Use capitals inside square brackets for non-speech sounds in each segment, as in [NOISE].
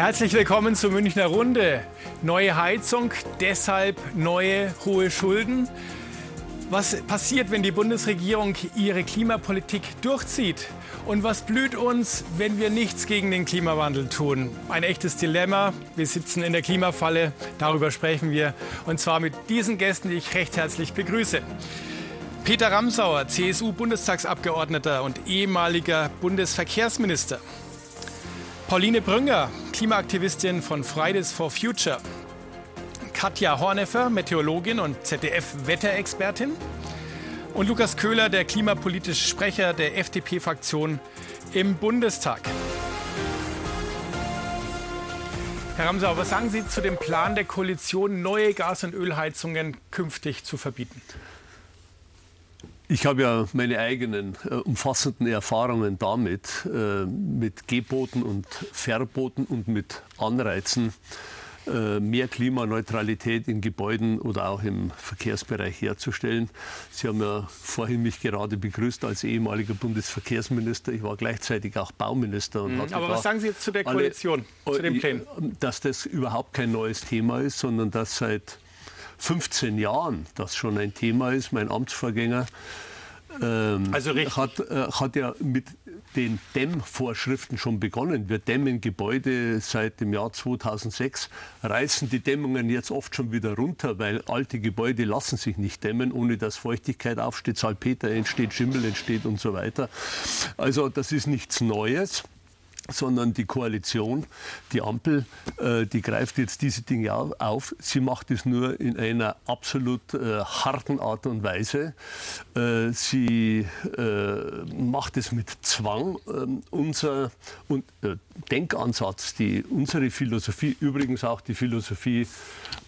Herzlich willkommen zur Münchner Runde. Neue Heizung, deshalb neue hohe Schulden. Was passiert, wenn die Bundesregierung ihre Klimapolitik durchzieht? Und was blüht uns, wenn wir nichts gegen den Klimawandel tun? Ein echtes Dilemma. Wir sitzen in der Klimafalle. Darüber sprechen wir. Und zwar mit diesen Gästen, die ich recht herzlich begrüße. Peter Ramsauer, CSU-Bundestagsabgeordneter und ehemaliger Bundesverkehrsminister. Pauline Brünger, Klimaaktivistin von Fridays for Future. Katja Horneffer, Meteorologin und ZDF-Wetterexpertin. Und Lukas Köhler, der klimapolitische Sprecher der FDP-Fraktion im Bundestag. Herr Ramsauer, was sagen Sie zu dem Plan der Koalition, neue Gas- und Ölheizungen künftig zu verbieten? Ich habe ja meine eigenen äh, umfassenden Erfahrungen damit, äh, mit Geboten und Verboten und mit Anreizen, äh, mehr Klimaneutralität in Gebäuden oder auch im Verkehrsbereich herzustellen. Sie haben ja vorhin mich gerade begrüßt als ehemaliger Bundesverkehrsminister. Ich war gleichzeitig auch Bauminister. Mhm. Aber was sagen Sie jetzt zu der Koalition, alle, zu dem Plan? Dass das überhaupt kein neues Thema ist, sondern dass seit 15 Jahren das schon ein Thema ist. Mein Amtsvorgänger ähm, also hat, äh, hat ja mit den Dämmvorschriften schon begonnen. Wir dämmen Gebäude seit dem Jahr 2006, reißen die Dämmungen jetzt oft schon wieder runter, weil alte Gebäude lassen sich nicht dämmen, ohne dass Feuchtigkeit aufsteht, Salpeter entsteht, Schimmel entsteht und so weiter. Also das ist nichts Neues sondern die Koalition, die Ampel, äh, die greift jetzt diese Dinge auf. Sie macht es nur in einer absolut äh, harten Art und Weise. Äh, sie macht es mit Zwang. Ähm, unser Denkansatz, die, unsere Philosophie, übrigens auch die Philosophie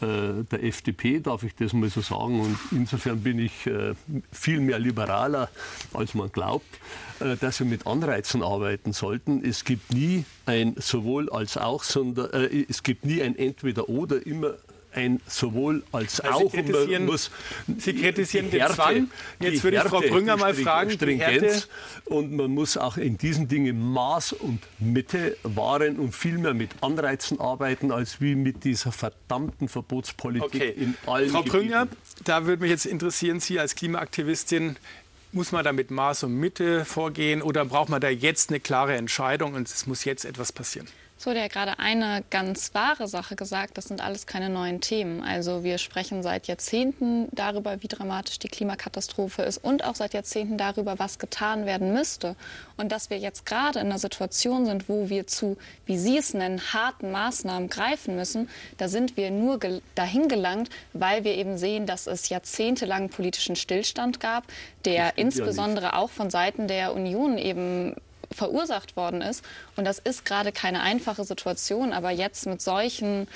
der FDP, darf ich das mal so sagen. Und insofern bin ich viel mehr liberaler, als man glaubt, dass wir mit Anreizen arbeiten sollten. Es gibt nie ein sowohl als auch, sondern äh, es gibt nie ein entweder oder, immer ein sowohl als also auch. Sie kritisieren, muss Sie kritisieren den Zwang. Jetzt würde ich Frau Brünger mal fragen. Stringenz. Und man muss auch in diesen Dingen Maß und Mitte wahren und viel mehr mit Anreizen arbeiten, als wie mit dieser verdammten Verbotspolitik okay. in allen Frau Gebieten. Brünger, da würde mich jetzt interessieren, Sie als Klimaaktivistin, muss man da mit Maß und Mitte vorgehen oder braucht man da jetzt eine klare Entscheidung und es muss jetzt etwas passieren? Es wurde ja gerade eine ganz wahre Sache gesagt, das sind alles keine neuen Themen. Also wir sprechen seit Jahrzehnten darüber, wie dramatisch die Klimakatastrophe ist und auch seit Jahrzehnten darüber, was getan werden müsste. Und dass wir jetzt gerade in einer Situation sind, wo wir zu, wie Sie es nennen, harten Maßnahmen greifen müssen, da sind wir nur dahin gelangt, weil wir eben sehen, dass es jahrzehntelang politischen Stillstand gab, der insbesondere ja auch von Seiten der Union eben verursacht worden ist. Und das ist gerade keine einfache Situation. Aber jetzt mit solchen,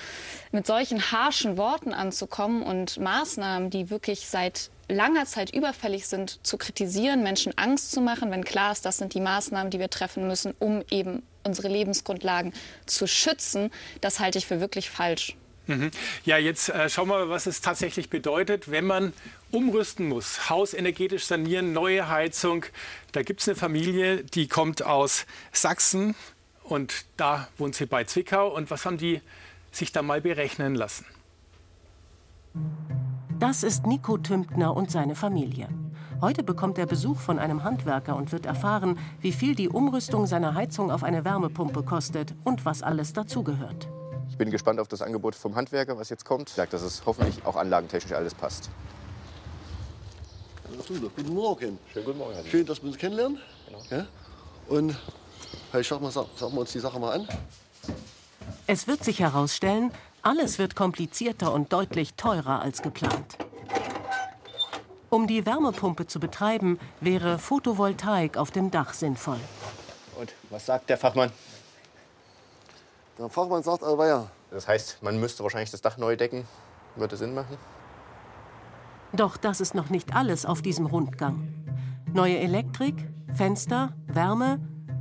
mit solchen harschen Worten anzukommen und Maßnahmen, die wirklich seit langer Zeit überfällig sind, zu kritisieren, Menschen Angst zu machen, wenn klar ist, das sind die Maßnahmen, die wir treffen müssen, um eben unsere Lebensgrundlagen zu schützen, das halte ich für wirklich falsch. Mhm. Ja, jetzt äh, schauen wir mal, was es tatsächlich bedeutet, wenn man umrüsten muss, Haus energetisch sanieren, neue Heizung. Da gibt es eine Familie, die kommt aus Sachsen und da wohnt sie bei Zwickau. Und was haben die sich da mal berechnen lassen? Das ist Nico Tümptner und seine Familie. Heute bekommt er Besuch von einem Handwerker und wird erfahren, wie viel die Umrüstung seiner Heizung auf eine Wärmepumpe kostet und was alles dazugehört. Ich bin gespannt auf das Angebot vom Handwerker, was jetzt kommt. Ich sage, dass es hoffentlich auch anlagentechnisch alles passt. Guten Morgen. Schönen guten Morgen. Schön, dass wir uns kennenlernen. Genau. Ja? Und hey, schauen wir, schauen wir uns die Sache mal an. Es wird sich herausstellen, alles wird komplizierter und deutlich teurer als geplant. Um die Wärmepumpe zu betreiben, wäre Photovoltaik auf dem Dach sinnvoll. Und was sagt der Fachmann? Der Fachmann sagt aber ja. Das heißt, man müsste wahrscheinlich das Dach neu decken. Würde Sinn machen? Doch das ist noch nicht alles auf diesem Rundgang. Neue Elektrik, Fenster, Wärme.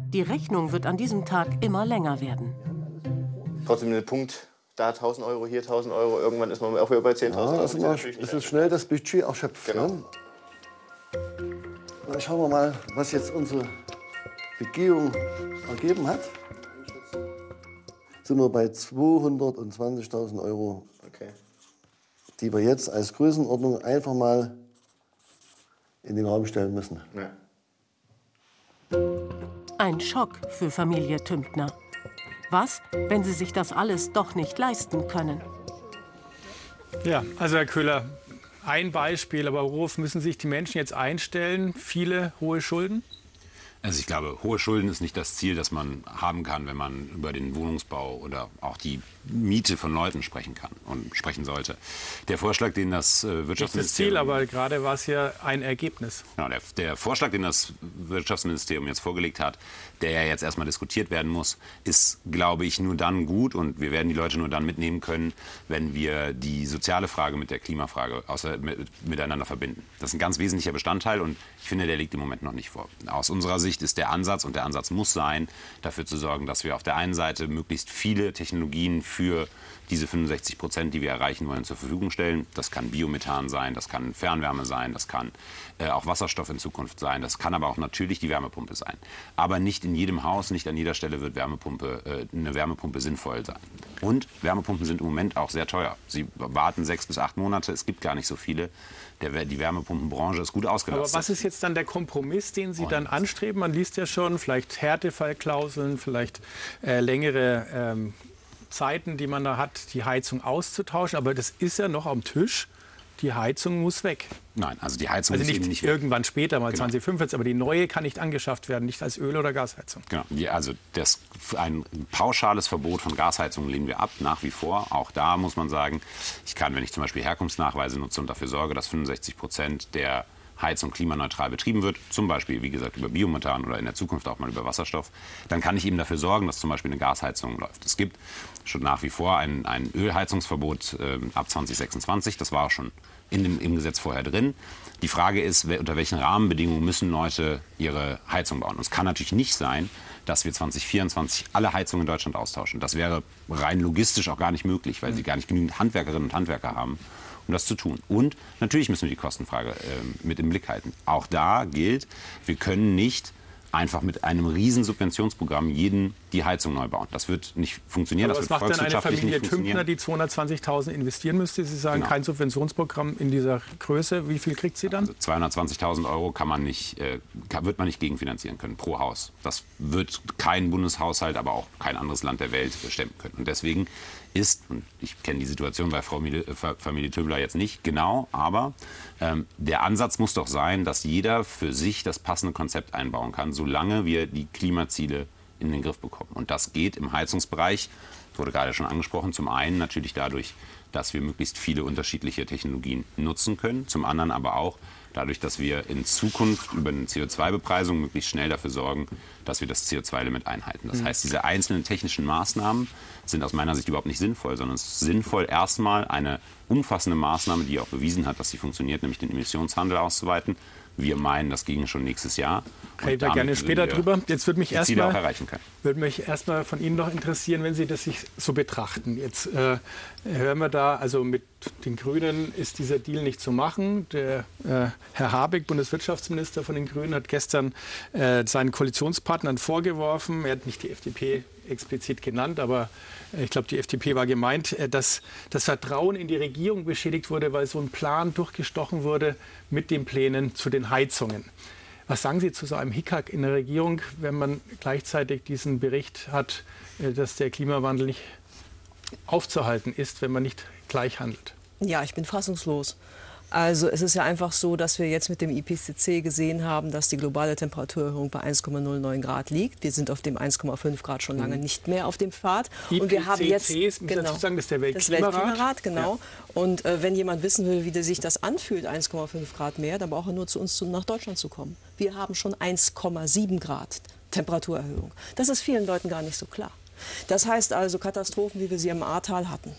Die Rechnung wird an diesem Tag immer länger werden. Trotzdem der Punkt, da 1000 Euro, hier 1000 Euro. Irgendwann ist man auch wieder bei 10.000 ja, Euro. Also das ist, ist schnell das Budget erschöpft. Genau. Ne? Dann schauen wir mal, was jetzt unsere Begehung ergeben hat. Sind wir bei 220.000 Euro, okay. die wir jetzt als Größenordnung einfach mal in den Raum stellen müssen. Ja. Ein Schock für Familie Tümpner. Was, wenn sie sich das alles doch nicht leisten können? Ja, also Herr Köhler, ein Beispiel, aber worauf müssen sich die Menschen jetzt einstellen? Viele hohe Schulden? Also ich glaube, hohe Schulden ist nicht das Ziel, das man haben kann, wenn man über den Wohnungsbau oder auch die Miete von Leuten sprechen kann und sprechen sollte. Der Vorschlag, den das äh, Wirtschaftsministerium... Nicht das Ziel, aber gerade war es ja ein Ergebnis. Genau, der, der Vorschlag, den das Wirtschaftsministerium jetzt vorgelegt hat, der ja jetzt erstmal diskutiert werden muss, ist, glaube ich, nur dann gut und wir werden die Leute nur dann mitnehmen können, wenn wir die soziale Frage mit der Klimafrage außer, mit, miteinander verbinden. Das ist ein ganz wesentlicher Bestandteil und ich finde, der liegt im Moment noch nicht vor. Aus unserer Sicht ist der Ansatz und der Ansatz muss sein, dafür zu sorgen, dass wir auf der einen Seite möglichst viele Technologien für diese 65 Prozent, die wir erreichen wollen, zur Verfügung stellen. Das kann Biomethan sein, das kann Fernwärme sein, das kann äh, auch Wasserstoff in Zukunft sein, das kann aber auch natürlich die Wärmepumpe sein. Aber nicht in jedem Haus, nicht an jeder Stelle wird Wärmepumpe, äh, eine Wärmepumpe sinnvoll sein. Und Wärmepumpen sind im Moment auch sehr teuer. Sie warten sechs bis acht Monate, es gibt gar nicht so viele. Der, die Wärmepumpenbranche ist gut ausgelastet. Aber was ist jetzt dann der Kompromiss, den Sie dann anstreben? Man liest ja schon, vielleicht Härtefallklauseln, vielleicht äh, längere ähm, Zeiten, die man da hat, die Heizung auszutauschen. Aber das ist ja noch am Tisch. Die Heizung muss weg. Nein, also die Heizung also nicht, nicht irgendwann später, mal genau. 2045, aber die neue kann nicht angeschafft werden, nicht als Öl- oder Gasheizung. Genau, die, also das, ein pauschales Verbot von Gasheizungen lehnen wir ab, nach wie vor. Auch da muss man sagen, ich kann, wenn ich zum Beispiel Herkunftsnachweise nutze und dafür sorge, dass 65 Prozent der Heizung klimaneutral betrieben wird, zum Beispiel, wie gesagt, über Biomethan oder in der Zukunft auch mal über Wasserstoff, dann kann ich eben dafür sorgen, dass zum Beispiel eine Gasheizung läuft. Es gibt schon nach wie vor ein, ein Ölheizungsverbot äh, ab 2026, das war auch schon in dem, im Gesetz vorher drin. Die Frage ist, unter welchen Rahmenbedingungen müssen Leute ihre Heizung bauen. Und es kann natürlich nicht sein, dass wir 2024 alle Heizungen in Deutschland austauschen. Das wäre rein logistisch auch gar nicht möglich, weil sie gar nicht genügend Handwerkerinnen und Handwerker haben, um das zu tun. Und natürlich müssen wir die Kostenfrage äh, mit im Blick halten. Auch da gilt, wir können nicht einfach mit einem riesen Subventionsprogramm jeden die Heizung neu bauen. Das wird nicht funktionieren. Aber das was macht denn eine Familie Tümpner, die 220.000 investieren müsste? Sie sagen, genau. kein Subventionsprogramm in dieser Größe. Wie viel kriegt sie dann? Also 220.000 Euro kann man nicht, äh, wird man nicht gegenfinanzieren können pro Haus. Das wird kein Bundeshaushalt, aber auch kein anderes Land der Welt stemmen können. Und deswegen ist, und ich kenne die Situation bei Frau Familie, äh, Familie Tübler jetzt nicht genau, aber ähm, der Ansatz muss doch sein, dass jeder für sich das passende Konzept einbauen kann, solange wir die Klimaziele in den Griff bekommen. Und das geht im Heizungsbereich, wurde gerade schon angesprochen, zum einen natürlich dadurch, dass wir möglichst viele unterschiedliche Technologien nutzen können, zum anderen aber auch dadurch, dass wir in Zukunft über eine CO2-Bepreisung möglichst schnell dafür sorgen, dass wir das CO2-Limit einhalten. Das mhm. heißt, diese einzelnen technischen Maßnahmen sind aus meiner Sicht überhaupt nicht sinnvoll, sondern es ist sinnvoll, erstmal eine umfassende Maßnahme, die auch bewiesen hat, dass sie funktioniert, nämlich den Emissionshandel auszuweiten. Wir meinen, das ginge schon nächstes Jahr. Reden wir gerne später drüber. Jetzt würde mich erstmal würde mich erstmal von Ihnen noch interessieren, wenn Sie das sich so betrachten. Jetzt äh, hören wir da, also mit den Grünen ist dieser Deal nicht zu machen. Der äh, Herr Habeck, Bundeswirtschaftsminister von den Grünen, hat gestern äh, seinen Koalitionspartnern vorgeworfen, er hat nicht die FDP explizit genannt, aber ich glaube, die FDP war gemeint, äh, dass das Vertrauen in die Regierung beschädigt wurde, weil so ein Plan durchgestochen wurde mit den Plänen zu den Heizungen. Was sagen Sie zu so einem Hickhack in der Regierung, wenn man gleichzeitig diesen Bericht hat, äh, dass der Klimawandel nicht aufzuhalten ist, wenn man nicht gleich handelt? Ja, ich bin fassungslos. Also es ist ja einfach so, dass wir jetzt mit dem IPCC gesehen haben, dass die globale Temperaturerhöhung bei 1,09 Grad liegt. Wir sind auf dem 1,5 Grad schon lange mhm. nicht mehr auf dem Pfad. IPCC und wir haben jetzt genau, sagen, das ist der Weltklimarat. Das Weltklimarat genau. Ja. Und äh, wenn jemand wissen will, wie sich das anfühlt, 1,5 Grad mehr, dann braucht er nur zu uns zu, nach Deutschland zu kommen. Wir haben schon 1,7 Grad Temperaturerhöhung. Das ist vielen Leuten gar nicht so klar. Das heißt also Katastrophen, wie wir sie im Ahrtal hatten,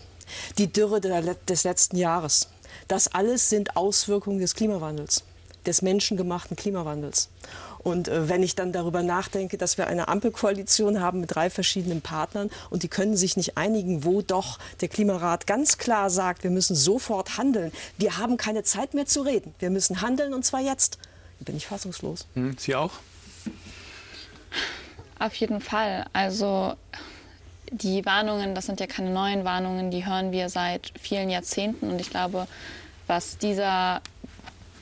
die Dürre des letzten Jahres, das alles sind Auswirkungen des Klimawandels, des menschengemachten Klimawandels. Und äh, wenn ich dann darüber nachdenke, dass wir eine Ampelkoalition haben mit drei verschiedenen Partnern und die können sich nicht einigen, wo doch der Klimarat ganz klar sagt, wir müssen sofort handeln. Wir haben keine Zeit mehr zu reden. Wir müssen handeln und zwar jetzt. Da bin ich fassungslos. Hm, Sie auch? Auf jeden Fall. Also die Warnungen, das sind ja keine neuen Warnungen, die hören wir seit vielen Jahrzehnten. Und ich glaube, was dieser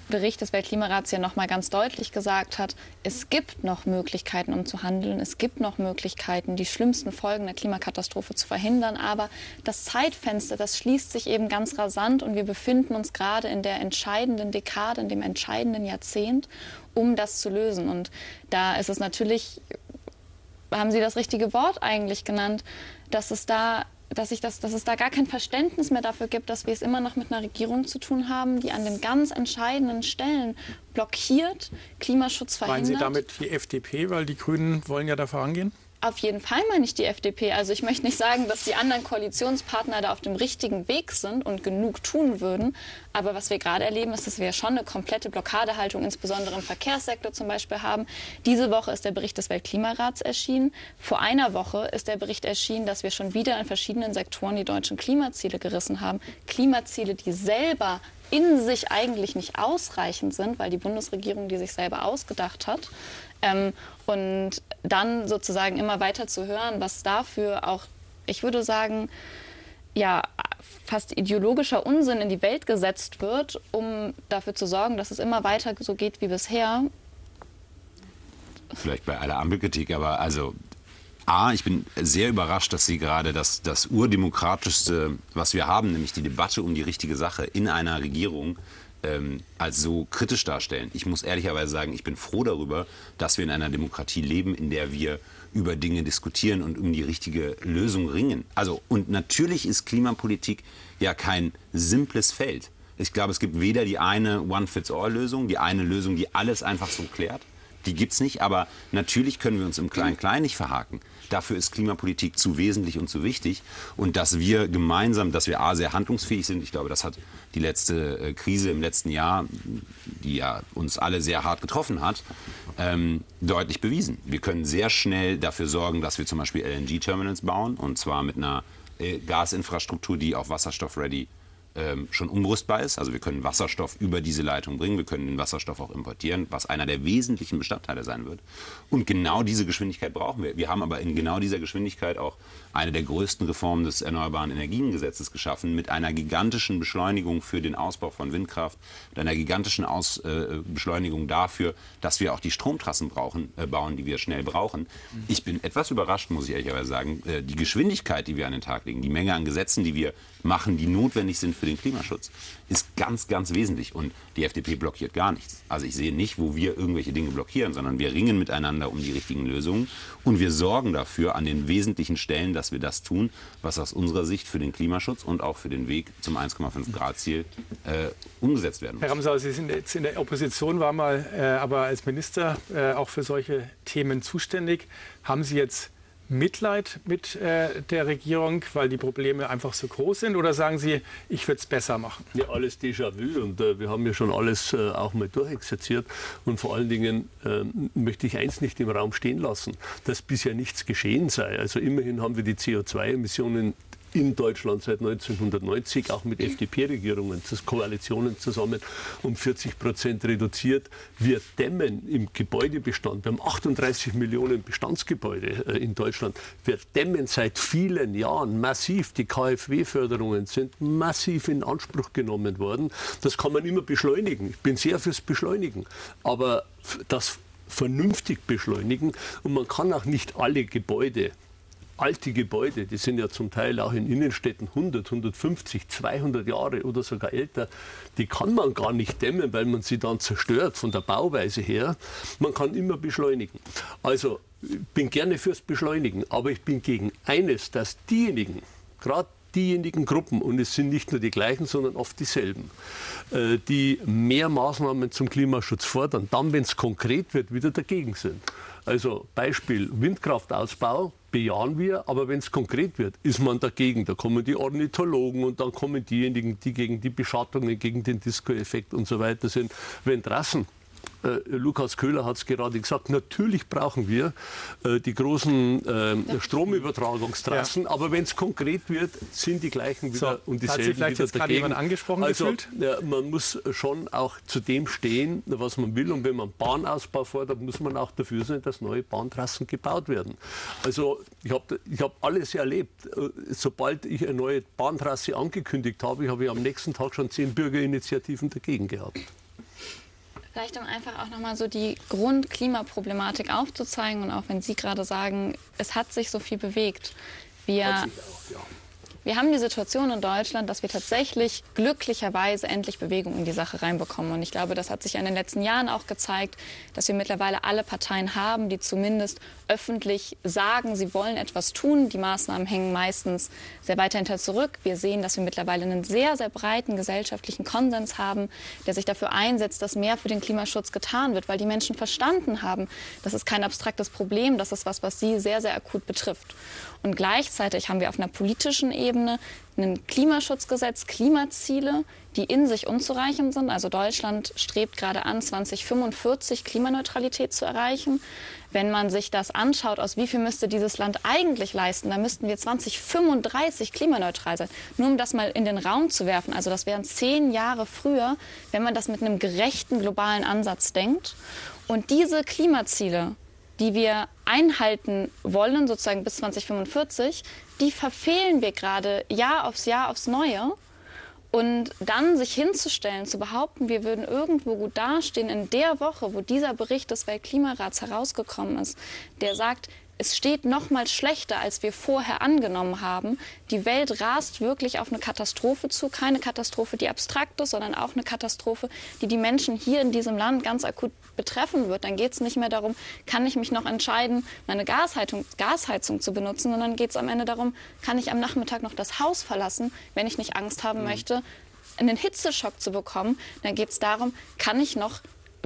Bericht des Weltklimarats ja noch mal ganz deutlich gesagt hat, es gibt noch Möglichkeiten, um zu handeln. Es gibt noch Möglichkeiten, die schlimmsten Folgen der Klimakatastrophe zu verhindern. Aber das Zeitfenster, das schließt sich eben ganz rasant und wir befinden uns gerade in der entscheidenden Dekade, in dem entscheidenden Jahrzehnt, um das zu lösen. Und da ist es natürlich, haben Sie das richtige Wort eigentlich genannt, dass es da dass, ich das, dass es da gar kein Verständnis mehr dafür gibt, dass wir es immer noch mit einer Regierung zu tun haben, die an den ganz entscheidenden Stellen blockiert, Klimaschutz verhindert. Meinen Sie damit die FDP, weil die Grünen wollen ja da vorangehen? Auf jeden Fall meine ich die FDP. Also ich möchte nicht sagen, dass die anderen Koalitionspartner da auf dem richtigen Weg sind und genug tun würden. Aber was wir gerade erleben, ist, dass wir schon eine komplette Blockadehaltung, insbesondere im Verkehrssektor zum Beispiel, haben. Diese Woche ist der Bericht des Weltklimarats erschienen. Vor einer Woche ist der Bericht erschienen, dass wir schon wieder in verschiedenen Sektoren die deutschen Klimaziele gerissen haben. Klimaziele, die selber in sich eigentlich nicht ausreichend sind, weil die Bundesregierung die sich selber ausgedacht hat. Ähm, und dann sozusagen immer weiter zu hören, was dafür auch, ich würde sagen, ja, fast ideologischer Unsinn in die Welt gesetzt wird, um dafür zu sorgen, dass es immer weiter so geht wie bisher. Vielleicht bei aller Ampelkritik, aber also A, ich bin sehr überrascht, dass Sie gerade das, das urdemokratischste, was wir haben, nämlich die Debatte um die richtige Sache in einer Regierung, ähm, als so kritisch darstellen. Ich muss ehrlicherweise sagen, ich bin froh darüber, dass wir in einer Demokratie leben, in der wir über Dinge diskutieren und um die richtige Lösung ringen. Also, und natürlich ist Klimapolitik ja kein simples Feld. Ich glaube, es gibt weder die eine One-Fits-All-Lösung, die eine Lösung, die alles einfach so klärt. Die gibt es nicht, aber natürlich können wir uns im Klein-Klein nicht verhaken. Dafür ist Klimapolitik zu wesentlich und zu wichtig. Und dass wir gemeinsam, dass wir A, sehr handlungsfähig sind, ich glaube, das hat die letzte äh, Krise im letzten Jahr, die ja uns alle sehr hart getroffen hat, ähm, deutlich bewiesen. Wir können sehr schnell dafür sorgen, dass wir zum Beispiel LNG-Terminals bauen, und zwar mit einer äh, Gasinfrastruktur, die auch wasserstoff-ready ist ähm, schon umrüstbar ist. Also wir können Wasserstoff über diese Leitung bringen, wir können den Wasserstoff auch importieren, was einer der wesentlichen Bestandteile sein wird. Und genau diese Geschwindigkeit brauchen wir. Wir haben aber in genau dieser Geschwindigkeit auch eine der größten Reformen des Erneuerbaren Energiengesetzes geschaffen, mit einer gigantischen Beschleunigung für den Ausbau von Windkraft, mit einer gigantischen Aus, äh, Beschleunigung dafür, dass wir auch die Stromtrassen brauchen, äh, bauen, die wir schnell brauchen. Ich bin etwas überrascht, muss ich ehrlicherweise sagen, äh, die Geschwindigkeit, die wir an den Tag legen, die Menge an Gesetzen, die wir machen, die notwendig sind für den Klimaschutz, ist ganz, ganz wesentlich. Und die FDP blockiert gar nichts. Also ich sehe nicht, wo wir irgendwelche Dinge blockieren, sondern wir ringen miteinander um die richtigen Lösungen und wir sorgen dafür an den wesentlichen Stellen, dass wir das tun, was aus unserer Sicht für den Klimaschutz und auch für den Weg zum 1,5 Grad Ziel äh, umgesetzt werden muss. Herr Ramsauer, Sie sind jetzt in der Opposition, waren mal äh, aber als Minister äh, auch für solche Themen zuständig. Haben Sie jetzt Mitleid mit äh, der Regierung, weil die Probleme einfach so groß sind? Oder sagen Sie, ich würde es besser machen? Ja, alles Déjà-vu und äh, wir haben ja schon alles äh, auch mal durchexerziert. Und vor allen Dingen ähm, möchte ich eins nicht im Raum stehen lassen, dass bisher nichts geschehen sei. Also immerhin haben wir die CO2-Emissionen in Deutschland seit 1990, auch mit FDP-Regierungen, Koalitionen zusammen, um 40 Prozent reduziert. Wir dämmen im Gebäudebestand. Wir haben 38 Millionen Bestandsgebäude äh, in Deutschland. Wir dämmen seit vielen Jahren massiv. Die KfW-Förderungen sind massiv in Anspruch genommen worden. Das kann man immer beschleunigen. Ich bin sehr fürs Beschleunigen. Aber das vernünftig beschleunigen und man kann auch nicht alle Gebäude alte Gebäude, die sind ja zum Teil auch in Innenstädten 100, 150, 200 Jahre oder sogar älter, die kann man gar nicht dämmen, weil man sie dann zerstört von der Bauweise her. Man kann immer beschleunigen. Also ich bin gerne fürs Beschleunigen, aber ich bin gegen eines, dass diejenigen, gerade diejenigen Gruppen, und es sind nicht nur die gleichen, sondern oft dieselben, äh, die mehr Maßnahmen zum Klimaschutz fordern, dann, wenn es konkret wird, wieder dagegen sind. Also Beispiel Windkraftausbau bejahen wir, aber wenn es konkret wird, ist man dagegen. Da kommen die Ornithologen und dann kommen diejenigen, die gegen die Beschattungen, gegen den Disco-Effekt und so weiter sind. Wenn draußen äh, Lukas Köhler hat es gerade gesagt, natürlich brauchen wir äh, die großen äh, Stromübertragungstrassen, ja. aber wenn es konkret wird, sind die gleichen wieder so, und dieselben hat Sie vielleicht wieder jetzt dagegen. angesprochen also, ja, man muss schon auch zu dem stehen, was man will und wenn man Bahnausbau fordert, muss man auch dafür sein, dass neue Bahntrassen gebaut werden. Also ich habe ich hab alles erlebt. Äh, sobald ich eine neue Bahntrasse angekündigt habe, habe ich am nächsten Tag schon zehn Bürgerinitiativen dagegen gehabt. Vielleicht um einfach auch nochmal so die Grundklimaproblematik aufzuzeigen und auch wenn Sie gerade sagen, es hat sich so viel bewegt. Wir, auch, ja. Wir haben die Situation in Deutschland, dass wir tatsächlich glücklicherweise endlich Bewegung in die Sache reinbekommen. Und ich glaube, das hat sich in den letzten Jahren auch gezeigt, dass wir mittlerweile alle Parteien haben, die zumindest öffentlich sagen, sie wollen etwas tun. Die Maßnahmen hängen meistens sehr weit hinter zurück. Wir sehen, dass wir mittlerweile einen sehr, sehr breiten gesellschaftlichen Konsens haben, der sich dafür einsetzt, dass mehr für den Klimaschutz getan wird, weil die Menschen verstanden haben, das ist kein abstraktes Problem, das ist was, was sie sehr, sehr akut betrifft. Und gleichzeitig haben wir auf einer politischen Ebene ein Klimaschutzgesetz, Klimaziele, die in sich unzureichend sind. Also Deutschland strebt gerade an, 2045 Klimaneutralität zu erreichen. Wenn man sich das anschaut, aus wie viel müsste dieses Land eigentlich leisten, dann müssten wir 2035 klimaneutral sein. Nur um das mal in den Raum zu werfen. Also das wären zehn Jahre früher, wenn man das mit einem gerechten globalen Ansatz denkt. Und diese Klimaziele, die wir einhalten wollen, sozusagen bis 2045, die verfehlen wir gerade Jahr aufs Jahr aufs Neue. Und dann sich hinzustellen, zu behaupten, wir würden irgendwo gut dastehen in der Woche, wo dieser Bericht des Weltklimarats herausgekommen ist, der sagt, es steht noch mal schlechter, als wir vorher angenommen haben. Die Welt rast wirklich auf eine Katastrophe zu. Keine Katastrophe, die abstrakt ist, sondern auch eine Katastrophe, die die Menschen hier in diesem Land ganz akut betreffen wird. Dann geht es nicht mehr darum, kann ich mich noch entscheiden, meine Gasheizung, Gasheizung zu benutzen, sondern geht es am Ende darum, kann ich am Nachmittag noch das Haus verlassen, wenn ich nicht Angst haben mhm. möchte, einen Hitzeschock zu bekommen. Dann geht es darum, kann ich noch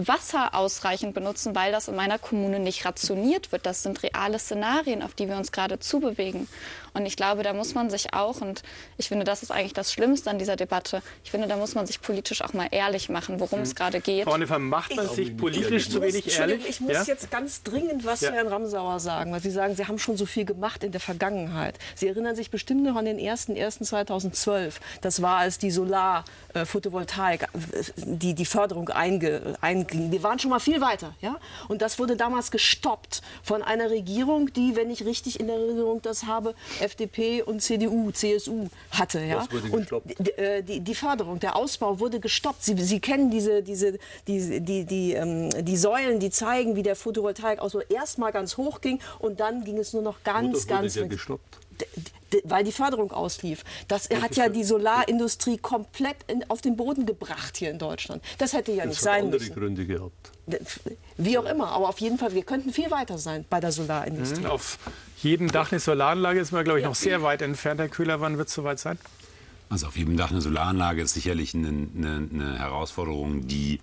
Wasser ausreichend benutzen, weil das in meiner Kommune nicht rationiert wird. Das sind reale Szenarien, auf die wir uns gerade zubewegen. Und ich glaube, da muss man sich auch, und ich finde, das ist eigentlich das Schlimmste an dieser Debatte, ich finde, da muss man sich politisch auch mal ehrlich machen, worum hm. es gerade geht. Frau Nefer, macht man ich, sich politisch zu wenig ehrlich? Ich muss ja? jetzt ganz dringend was ja. zu Herrn Ramsauer sagen, weil Sie sagen, Sie haben schon so viel gemacht in der Vergangenheit. Sie erinnern sich bestimmt noch an den 1.1.2012. Das war, als die Solar-Photovoltaik, äh, die, die Förderung einge, einging. Wir waren schon mal viel weiter. Ja? Und das wurde damals gestoppt von einer Regierung, die, wenn ich richtig in der Erinnerung das habe, FDP und CDU, CSU hatte. Ja? Und äh, die, die, Förderung, der Ausbau wurde gestoppt. Sie, Sie kennen diese, diese, die, die, die, ähm, die Säulen, die zeigen, wie der Photovoltaikausbau erstmal ganz hoch ging und dann ging es nur noch ganz, ganz. Ja gestoppt weil die Förderung auslief. Das hat ja die Solarindustrie komplett in, auf den Boden gebracht hier in Deutschland. Das hätte ja das nicht sein andere müssen. Gründe gehabt. Wie auch immer, aber auf jeden Fall, wir könnten viel weiter sein bei der Solarindustrie. Mhm, auf jedem Dach eine Solaranlage ist man, glaube ich, noch sehr weit entfernt. Herr Köhler, wann wird es soweit sein? Also auf jedem Dach eine Solaranlage ist sicherlich eine, eine, eine Herausforderung, die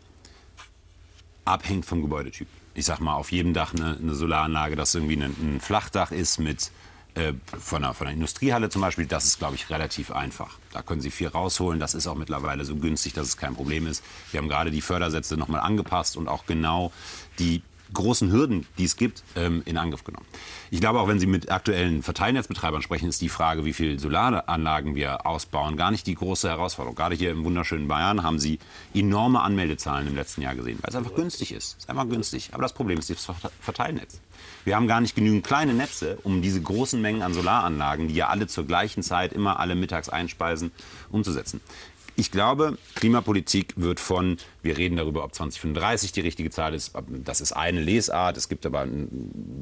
abhängt vom Gebäudetyp. Ich sage mal, auf jedem Dach eine, eine Solaranlage, das irgendwie ein, ein Flachdach ist mit äh, von, einer, von einer Industriehalle zum Beispiel, das ist, glaube ich, relativ einfach. Da können Sie viel rausholen. Das ist auch mittlerweile so günstig, dass es kein Problem ist. Wir haben gerade die Fördersätze nochmal angepasst und auch genau die großen Hürden, die es gibt, ähm, in Angriff genommen. Ich glaube, auch wenn Sie mit aktuellen Verteilnetzbetreibern sprechen, ist die Frage, wie viele Solaranlagen wir ausbauen, gar nicht die große Herausforderung. Gerade hier im wunderschönen Bayern haben Sie enorme Anmeldezahlen im letzten Jahr gesehen, weil es einfach günstig ist. Es ist einfach günstig. Aber das Problem ist das Verteilnetz. Wir haben gar nicht genügend kleine Netze, um diese großen Mengen an Solaranlagen, die ja alle zur gleichen Zeit immer alle mittags einspeisen, umzusetzen. Ich glaube, Klimapolitik wird von, wir reden darüber, ob 2035 die richtige Zahl ist. Das ist eine Lesart. Es gibt aber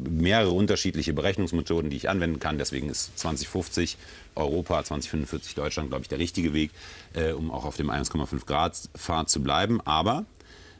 mehrere unterschiedliche Berechnungsmethoden, die ich anwenden kann. Deswegen ist 2050 Europa, 2045 Deutschland, glaube ich, der richtige Weg, äh, um auch auf dem 1,5 Grad Pfad zu bleiben. Aber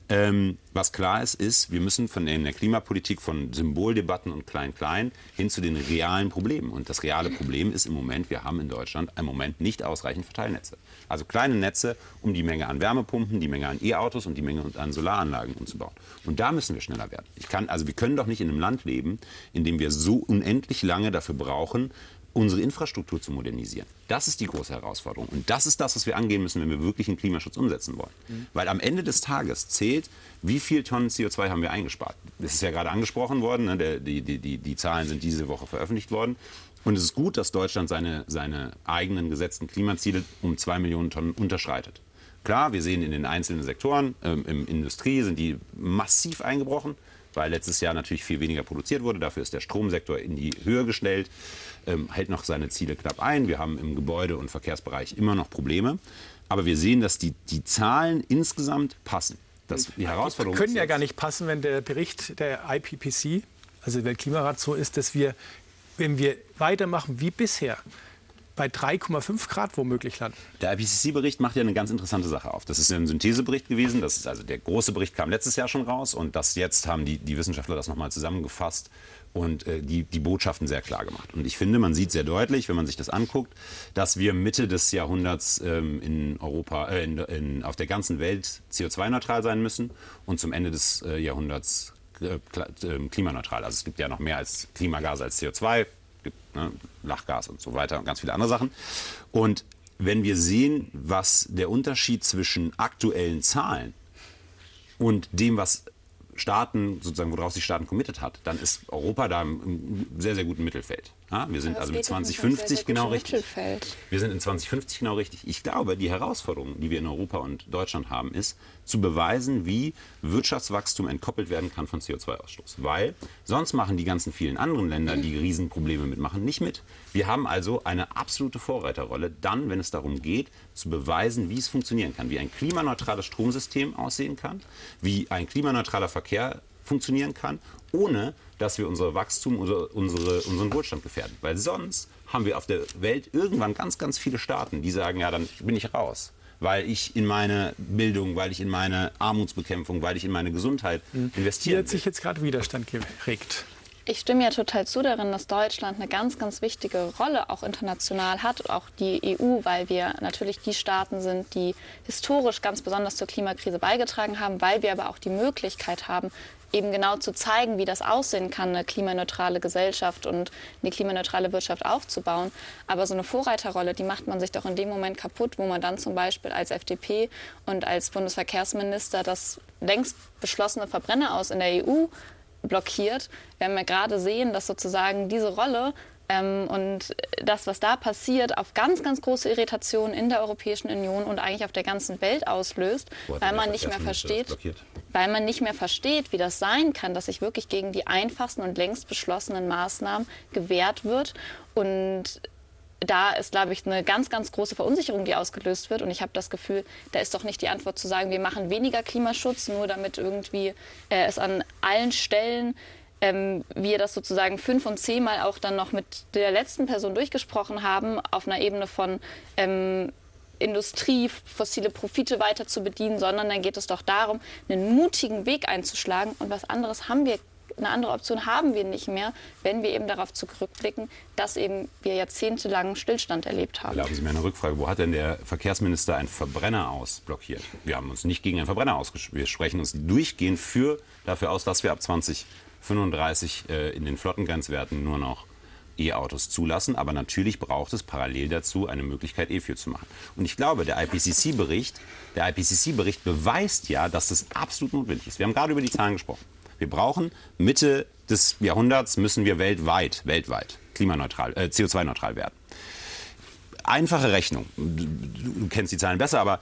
ähm, was klar ist, ist, wir müssen von der Klimapolitik von Symboldebatten und Klein-Klein hin zu den realen Problemen. Und das reale Problem ist im Moment, wir haben in Deutschland im Moment nicht ausreichend Verteilnetze. Also kleine Netze, um die Menge an Wärmepumpen, die Menge an E-Autos und die Menge an Solaranlagen umzubauen. Und da müssen wir schneller werden. Ich kann, also wir können doch nicht in einem Land leben, in dem wir so unendlich lange dafür brauchen, unsere Infrastruktur zu modernisieren. Das ist die große Herausforderung. Und das ist das, was wir angehen müssen, wenn wir wirklich einen Klimaschutz umsetzen wollen. Mhm. Weil am Ende des Tages zählt, wie viel Tonnen CO2 haben wir eingespart. Das ist ja gerade angesprochen worden. Ne? Der, die, die, die, die Zahlen sind diese Woche veröffentlicht worden. Und es ist gut, dass Deutschland seine, seine eigenen gesetzten Klimaziele um zwei Millionen Tonnen unterschreitet. Klar, wir sehen in den einzelnen Sektoren, ähm, in Industrie sind die massiv eingebrochen weil letztes Jahr natürlich viel weniger produziert wurde. Dafür ist der Stromsektor in die Höhe gestellt, ähm, hält noch seine Ziele knapp ein. Wir haben im Gebäude- und Verkehrsbereich immer noch Probleme. Aber wir sehen, dass die, die Zahlen insgesamt passen. Das, die Herausforderung können ja gar nicht passen, wenn der Bericht der IPPC, also der Weltklimarat, so ist, dass wir, wenn wir weitermachen wie bisher, bei 3,5 Grad womöglich landen. Der IPCC-Bericht macht ja eine ganz interessante Sache auf. Das ist ein Synthesebericht gewesen. Das ist also der große Bericht kam letztes Jahr schon raus und das jetzt haben die, die Wissenschaftler das nochmal zusammengefasst und äh, die, die Botschaften sehr klar gemacht. Und ich finde, man sieht sehr deutlich, wenn man sich das anguckt, dass wir Mitte des Jahrhunderts ähm, in Europa, äh, in, in, auf der ganzen Welt CO2-neutral sein müssen und zum Ende des äh, Jahrhunderts äh, ähm, klimaneutral. Also es gibt ja noch mehr als Klimagase als CO2 gibt ne, Lachgas und so weiter und ganz viele andere Sachen. Und wenn wir sehen, was der Unterschied zwischen aktuellen Zahlen und dem, was Staaten, sozusagen, worauf sich Staaten committed hat, dann ist Europa da im sehr, sehr guten Mittelfeld. Ja, wir sind also in 2050 sehr, sehr genau richtig. Mittelfeld. Wir sind in 2050 genau richtig. Ich glaube, die Herausforderung, die wir in Europa und Deutschland haben, ist zu beweisen, wie Wirtschaftswachstum entkoppelt werden kann von CO2-Ausstoß. Weil sonst machen die ganzen vielen anderen Länder, die Riesenprobleme mitmachen, nicht mit. Wir haben also eine absolute Vorreiterrolle, dann, wenn es darum geht, zu beweisen, wie es funktionieren kann, wie ein klimaneutrales Stromsystem aussehen kann, wie ein klimaneutraler Verkehr funktionieren kann, ohne dass wir unser Wachstum, unsere, unsere, unseren Wohlstand gefährden. Weil sonst haben wir auf der Welt irgendwann ganz, ganz viele Staaten, die sagen, ja, dann bin ich raus. Weil ich in meine Bildung, weil ich in meine Armutsbekämpfung, weil ich in meine Gesundheit mhm. investiere. Hier hat sich jetzt gerade Widerstand geregt. Ich stimme ja total zu darin, dass Deutschland eine ganz, ganz wichtige Rolle auch international hat, auch die EU, weil wir natürlich die Staaten sind, die historisch ganz besonders zur Klimakrise beigetragen haben, weil wir aber auch die Möglichkeit haben, eben genau zu zeigen, wie das aussehen kann, eine klimaneutrale Gesellschaft und eine klimaneutrale Wirtschaft aufzubauen. Aber so eine Vorreiterrolle, die macht man sich doch in dem Moment kaputt, wo man dann zum Beispiel als FDP und als Bundesverkehrsminister das längst beschlossene Verbrenner aus in der EU blockiert. Wir haben ja gerade sehen, dass sozusagen diese Rolle ähm, und das, was da passiert, auf ganz, ganz große Irritationen in der Europäischen Union und eigentlich auf der ganzen Welt auslöst, weil man nicht mehr versteht, weil man nicht mehr versteht, wie das sein kann, dass sich wirklich gegen die einfachsten und längst beschlossenen Maßnahmen gewehrt wird und da ist, glaube ich, eine ganz, ganz große Verunsicherung, die ausgelöst wird. Und ich habe das Gefühl, da ist doch nicht die Antwort zu sagen, wir machen weniger Klimaschutz, nur damit irgendwie äh, es an allen Stellen ähm, wir das sozusagen fünf und zehnmal auch dann noch mit der letzten Person durchgesprochen haben, auf einer Ebene von ähm, Industrie, fossile Profite weiter zu bedienen, sondern dann geht es doch darum, einen mutigen Weg einzuschlagen. Und was anderes haben wir eine andere Option haben wir nicht mehr, wenn wir eben darauf zurückblicken, dass eben wir jahrzehntelang Stillstand erlebt haben. Erlauben Sie mir eine Rückfrage. Wo hat denn der Verkehrsminister einen Verbrenner ausblockiert? Wir haben uns nicht gegen einen Verbrenner ausgesprochen. Wir sprechen uns durchgehend für, dafür aus, dass wir ab 20 35 äh, in den Flottengrenzwerten nur noch E-Autos zulassen. Aber natürlich braucht es parallel dazu eine Möglichkeit, E-Fuel zu machen. Und ich glaube, der IPCC-Bericht, IPCC-Bericht beweist ja, dass das absolut notwendig ist. Wir haben gerade über die Zahlen gesprochen. Wir brauchen Mitte des Jahrhunderts müssen wir weltweit, weltweit klimaneutral, äh, CO2-neutral werden. Einfache Rechnung. Du kennst die Zahlen besser, aber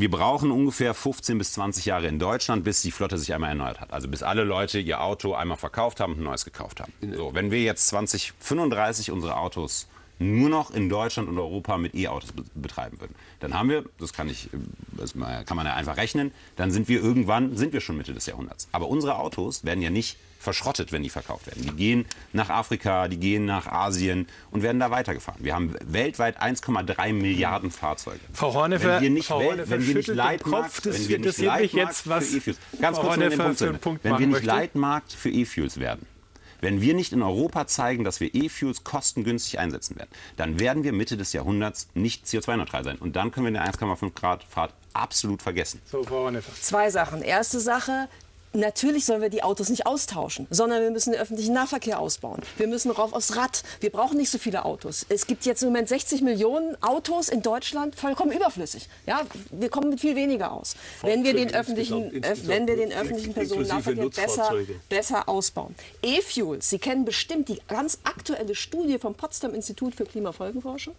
wir brauchen ungefähr 15 bis 20 Jahre in Deutschland, bis die Flotte sich einmal erneuert hat. Also bis alle Leute ihr Auto einmal verkauft haben und ein neues gekauft haben. So, wenn wir jetzt 2035 unsere Autos nur noch in Deutschland und Europa mit E-Autos betreiben würden, dann haben wir, das kann ich, das kann man ja einfach rechnen, dann sind wir irgendwann, sind wir schon Mitte des Jahrhunderts. Aber unsere Autos werden ja nicht verschrottet, wenn die verkauft werden. Die gehen nach Afrika, die gehen nach Asien und werden da weitergefahren. Wir haben weltweit 1,3 Milliarden Fahrzeuge. Frau Hornefer, wenn wir nicht, Frau Hornefer wenn wir nicht Leitmarkt, wenn wir nicht Leitmarkt für E-Fuels, ganz kurz den Punkt, Punkt wenn wir nicht Leitmarkt für E-Fuels werden, wenn wir nicht in Europa zeigen, dass wir E-Fuels kostengünstig einsetzen werden, dann werden wir Mitte des Jahrhunderts nicht CO2-neutral sein. Und dann können wir eine 1,5 Grad Fahrt absolut vergessen. So, Frau Zwei Sachen. Erste Sache, Natürlich sollen wir die Autos nicht austauschen, sondern wir müssen den öffentlichen Nahverkehr ausbauen. Wir müssen rauf aufs Rad. Wir brauchen nicht so viele Autos. Es gibt jetzt im Moment 60 Millionen Autos in Deutschland, vollkommen überflüssig. Ja, wir kommen mit viel weniger aus. Wenn wir den öffentlichen, insgesamt, wenn wir den öffentlichen Personennahverkehr besser, besser ausbauen. E-Fuels, Sie kennen bestimmt die ganz aktuelle Studie vom Potsdam Institut für Klimafolgenforschung.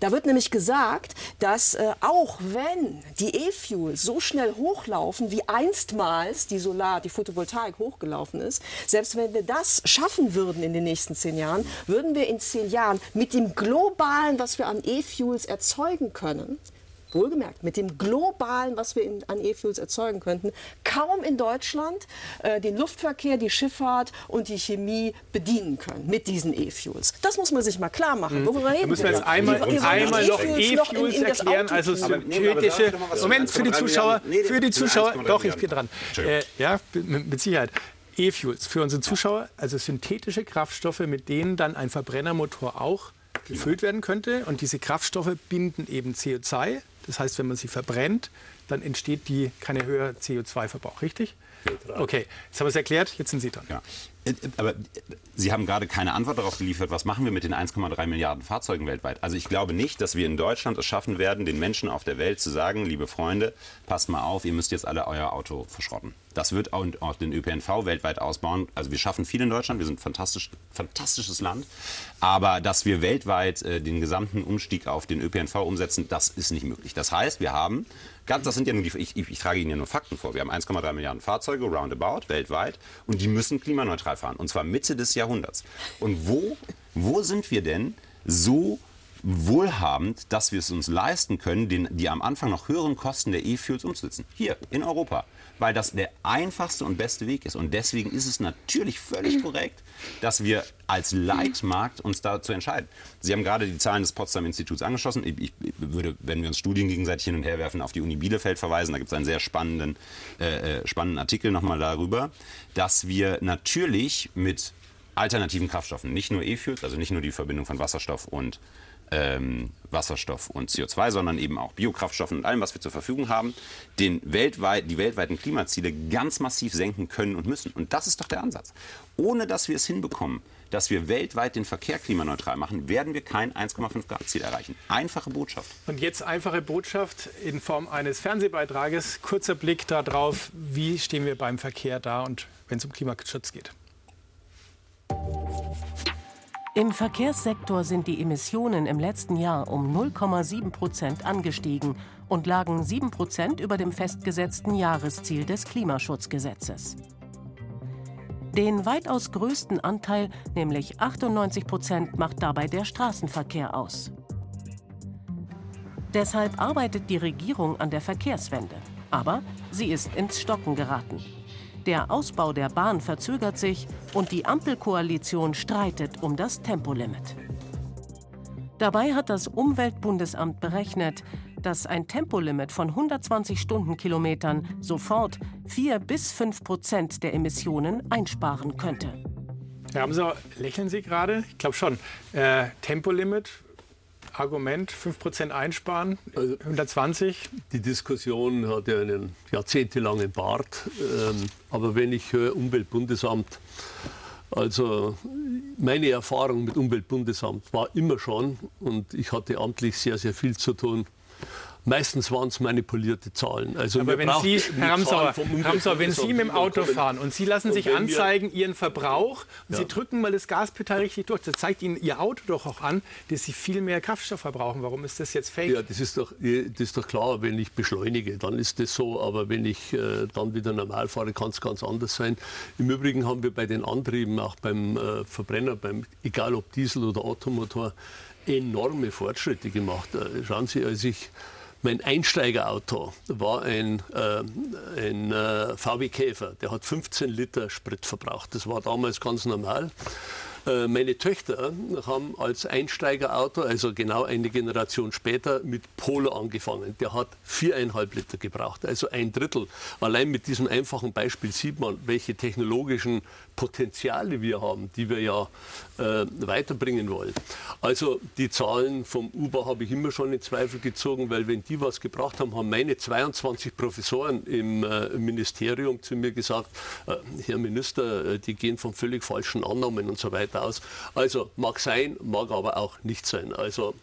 Da wird nämlich gesagt, dass äh, auch wenn die E-Fuels so schnell hochlaufen, wie einstmals die Solar, die Photovoltaik hochgelaufen ist, selbst wenn wir das schaffen würden in den nächsten zehn Jahren, würden wir in zehn Jahren mit dem globalen, was wir an E-Fuels erzeugen können, wohlgemerkt, mit dem globalen, was wir in, an E-Fuels erzeugen könnten, kaum in Deutschland äh, den Luftverkehr, die Schifffahrt und die Chemie bedienen können mit diesen E-Fuels. Das muss man sich mal klar machen. Mhm. Worüber reden da müssen wir jetzt einmal, die, einmal noch E-Fuels e erklären, also synthetische. Moment, für die Zuschauer, für die Zuschauer, doch, ich bin dran. Äh, ja, mit Sicherheit. E-Fuels für unsere Zuschauer, also synthetische Kraftstoffe, mit denen dann ein Verbrennermotor auch gefüllt werden könnte. Und diese Kraftstoffe binden eben CO2, das heißt, wenn man sie verbrennt, dann entsteht die keine höhere CO2-Verbrauch, richtig? Okay, jetzt haben wir es erklärt, jetzt sind Sie dran. Ja. Aber Sie haben gerade keine Antwort darauf geliefert, was machen wir mit den 1,3 Milliarden Fahrzeugen weltweit? Also ich glaube nicht, dass wir in Deutschland es schaffen werden, den Menschen auf der Welt zu sagen, liebe Freunde, passt mal auf, ihr müsst jetzt alle euer Auto verschrotten. Das wird auch, den ÖPNV weltweit ausbauen. Also wir schaffen viel in Deutschland, wir sind ein fantastisch, fantastisches Land. Aber dass wir weltweit äh, den gesamten Umstieg auf den ÖPNV umsetzen, das ist nicht möglich. Das heißt, wir haben Ganz, das sind ja nur die, ich, ich, trage Ihnen ja nur Fakten vor. Wir haben 1,3 Milliarden Fahrzeuge roundabout weltweit und die müssen klimaneutral fahren und zwar Mitte des Jahrhunderts. Und wo, wo sind wir denn so wohlhabend, dass wir es uns leisten können, den, die am Anfang noch höheren Kosten der E-Fuels umzusetzen? Hier in Europa weil das der einfachste und beste Weg ist. Und deswegen ist es natürlich völlig korrekt, dass wir als Leitmarkt uns dazu entscheiden. Sie haben gerade die Zahlen des Potsdam Instituts angeschlossen. Ich, ich würde, wenn wir uns Studien gegenseitig hin und her werfen, auf die Uni Bielefeld verweisen. Da gibt es einen sehr spannenden, äh, äh spannenden Artikel nochmal darüber, dass wir natürlich mit alternativen Kraftstoffen, nicht nur E-Fuels, also nicht nur die Verbindung von Wasserstoff und ähm, Wasserstoff und CO2, sondern eben auch Biokraftstoffen und allem, was wir zur Verfügung haben, den weltweit, die weltweiten Klimaziele ganz massiv senken können und müssen. Und das ist doch der Ansatz. Ohne dass wir es hinbekommen, dass wir weltweit den Verkehr klimaneutral machen, werden wir kein 1,5 Grad Ziel erreichen. Einfache Botschaft. Und jetzt einfache Botschaft in Form eines Fernsehbeitrages. Kurzer Blick darauf, wie stehen wir beim Verkehr da und wenn es um Klimaschutz geht. Im Verkehrssektor sind die Emissionen im letzten Jahr um 0,7 Prozent angestiegen und lagen 7 Prozent über dem festgesetzten Jahresziel des Klimaschutzgesetzes. Den weitaus größten Anteil, nämlich 98 Prozent, macht dabei der Straßenverkehr aus. Deshalb arbeitet die Regierung an der Verkehrswende. Aber sie ist ins Stocken geraten. Der Ausbau der Bahn verzögert sich und die Ampelkoalition streitet um das Tempolimit. Dabei hat das Umweltbundesamt berechnet, dass ein Tempolimit von 120 Stundenkilometern sofort 4 bis 5 Prozent der Emissionen einsparen könnte. Herr Ramsau, lächeln Sie gerade? Ich glaube schon. Äh, Tempolimit Argument, 5% einsparen, 120? Also, die Diskussion hat ja einen jahrzehntelangen Bart. Ähm, aber wenn ich höre Umweltbundesamt, also meine Erfahrung mit Umweltbundesamt war immer schon, und ich hatte amtlich sehr, sehr viel zu tun, Meistens waren es manipulierte Zahlen. Also Aber wenn Sie, Herr Ramsauer, Ramsauer, wenn Sie mit dem Auto fahren und Sie lassen sich anzeigen Ihren Verbrauch und ja. Sie drücken mal das Gaspedal richtig durch, das zeigt Ihnen Ihr Auto doch auch an, dass Sie viel mehr Kraftstoff verbrauchen. Warum ist das jetzt fake? Ja, das ist doch, das ist doch klar, wenn ich beschleunige, dann ist das so. Aber wenn ich äh, dann wieder normal fahre, kann es ganz anders sein. Im Übrigen haben wir bei den Antrieben, auch beim äh, Verbrenner, beim, egal ob Diesel oder Automotor, enorme Fortschritte gemacht. Äh, schauen Sie, als ich mein Einsteigerauto war ein, äh, ein äh, VW Käfer, der hat 15 Liter Sprit verbraucht. Das war damals ganz normal. Äh, meine Töchter haben als Einsteigerauto, also genau eine Generation später, mit Polo angefangen. Der hat viereinhalb Liter gebraucht, also ein Drittel. Allein mit diesem einfachen Beispiel sieht man, welche technologischen Potenziale wir haben, die wir ja äh, weiterbringen wollen. Also die Zahlen vom UBA habe ich immer schon in Zweifel gezogen, weil wenn die was gebracht haben, haben meine 22 Professoren im äh, Ministerium zu mir gesagt, äh, Herr Minister, äh, die gehen von völlig falschen Annahmen und so weiter aus. Also mag sein, mag aber auch nicht sein. Also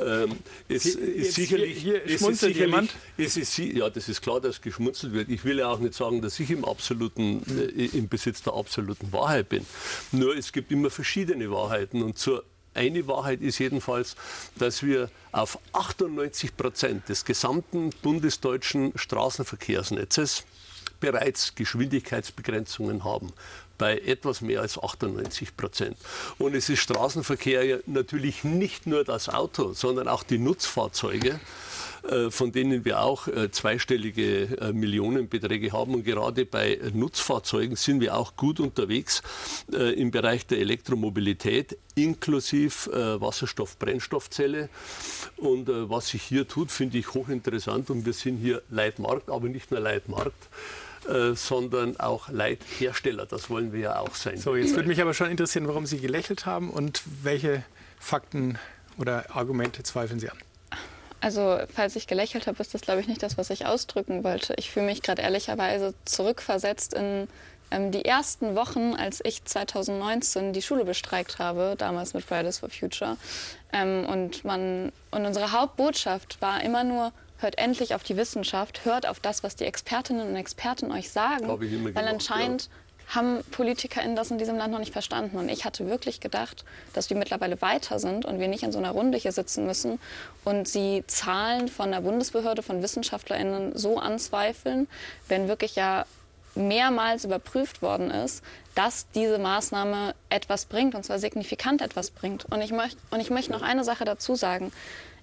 ähm, es Sie, ist sicherlich, hier, hier es ist sicherlich, jemand? Es ist, ja, das ist klar, dass geschmunzelt wird. Ich will ja auch nicht sagen, dass ich im absoluten, äh, im Besitz der absoluten Wahrheit bin. Nur es gibt immer verschiedene Wahrheiten und zur eine Wahrheit ist jedenfalls, dass wir auf 98 Prozent des gesamten bundesdeutschen Straßenverkehrsnetzes bereits Geschwindigkeitsbegrenzungen haben bei etwas mehr als 98 Prozent. Und es ist Straßenverkehr natürlich nicht nur das Auto, sondern auch die Nutzfahrzeuge. Äh, von denen wir auch äh, zweistellige äh, Millionenbeträge haben. Und gerade bei Nutzfahrzeugen sind wir auch gut unterwegs im Bereich der Elektromobilität, inklusive Wasserstoff-Brennstoffzelle. Und was sich hier tut, finde ich hochinteressant. Und wir sind hier Leitmarkt, aber nicht nur Leitmarkt. sondern auch Leithersteller. Das wollen wir ja auch sein. So, jetzt würde mich aber schon interessieren, warum Sie gelächelt haben und welche Fakten oder Argumente zweifeln Sie an. Also, falls ich gelächelt habe, ist das, glaube ich, nicht das, was ich ausdrücken wollte. Ich fühle mich gerade ehrlicherweise zurückversetzt in ähm, die ersten Wochen, als ich 2019 die Schule bestreikt habe, damals mit Fridays for Future. Ähm, und, man, und unsere Hauptbotschaft war immer nur, hört endlich auf die Wissenschaft, hört auf das, was die Expertinnen und Experten euch sagen. Weil anscheinend haben PolitikerInnen das in diesem Land noch nicht verstanden. Und ich hatte wirklich gedacht, dass wir mittlerweile weiter sind und wir nicht in so einer Runde hier sitzen müssen und sie Zahlen von der Bundesbehörde, von WissenschaftlerInnen so anzweifeln, wenn wirklich ja mehrmals überprüft worden ist, dass diese Maßnahme etwas bringt, und zwar signifikant etwas bringt. Und ich, möcht, und ich möchte noch eine Sache dazu sagen.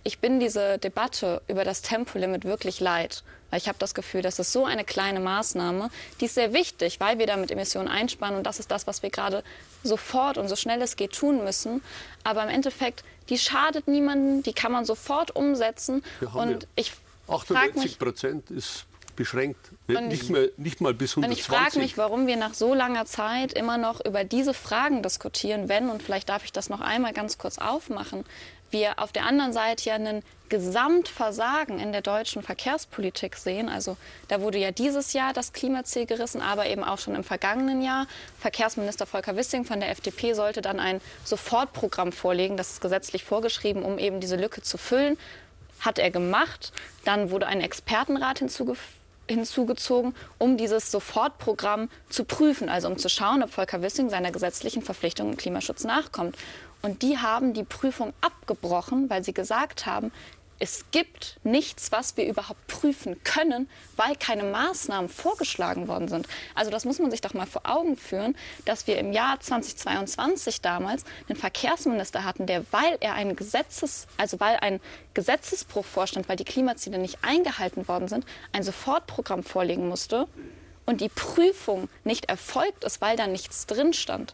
Ich bin diese Debatte über das Tempolimit wirklich leid. Weil ich habe das Gefühl, das ist so eine kleine Maßnahme, die ist sehr wichtig, weil wir damit Emissionen einsparen und das ist das, was wir gerade sofort und so schnell es geht tun müssen. Aber im Endeffekt, die schadet niemandem, die kann man sofort umsetzen. und ich 98 Prozent ist beschränkt, nicht, mehr, nicht mal bis 120. Und ich frage mich, warum wir nach so langer Zeit immer noch über diese Fragen diskutieren, wenn, und vielleicht darf ich das noch einmal ganz kurz aufmachen, wir auf der anderen Seite ja einen Gesamtversagen in der deutschen Verkehrspolitik sehen. Also da wurde ja dieses Jahr das Klimaziel gerissen, aber eben auch schon im vergangenen Jahr. Verkehrsminister Volker Wissing von der FDP sollte dann ein Sofortprogramm vorlegen, das ist gesetzlich vorgeschrieben, um eben diese Lücke zu füllen. Hat er gemacht. Dann wurde ein Expertenrat hinzugefügt hinzugezogen, um dieses Sofortprogramm zu prüfen, also um zu schauen, ob Volker Wissing seiner gesetzlichen Verpflichtung im Klimaschutz nachkommt. Und die haben die Prüfung abgebrochen, weil sie gesagt haben, es gibt nichts, was wir überhaupt prüfen können, weil keine Maßnahmen vorgeschlagen worden sind. Also das muss man sich doch mal vor Augen führen, dass wir im Jahr 2022 damals einen Verkehrsminister hatten, der, weil er ein Gesetzes, also weil ein Gesetzesbruch vorstand, weil die Klimaziele nicht eingehalten worden sind, ein Sofortprogramm vorlegen musste und die Prüfung nicht erfolgt ist, weil da nichts drin stand.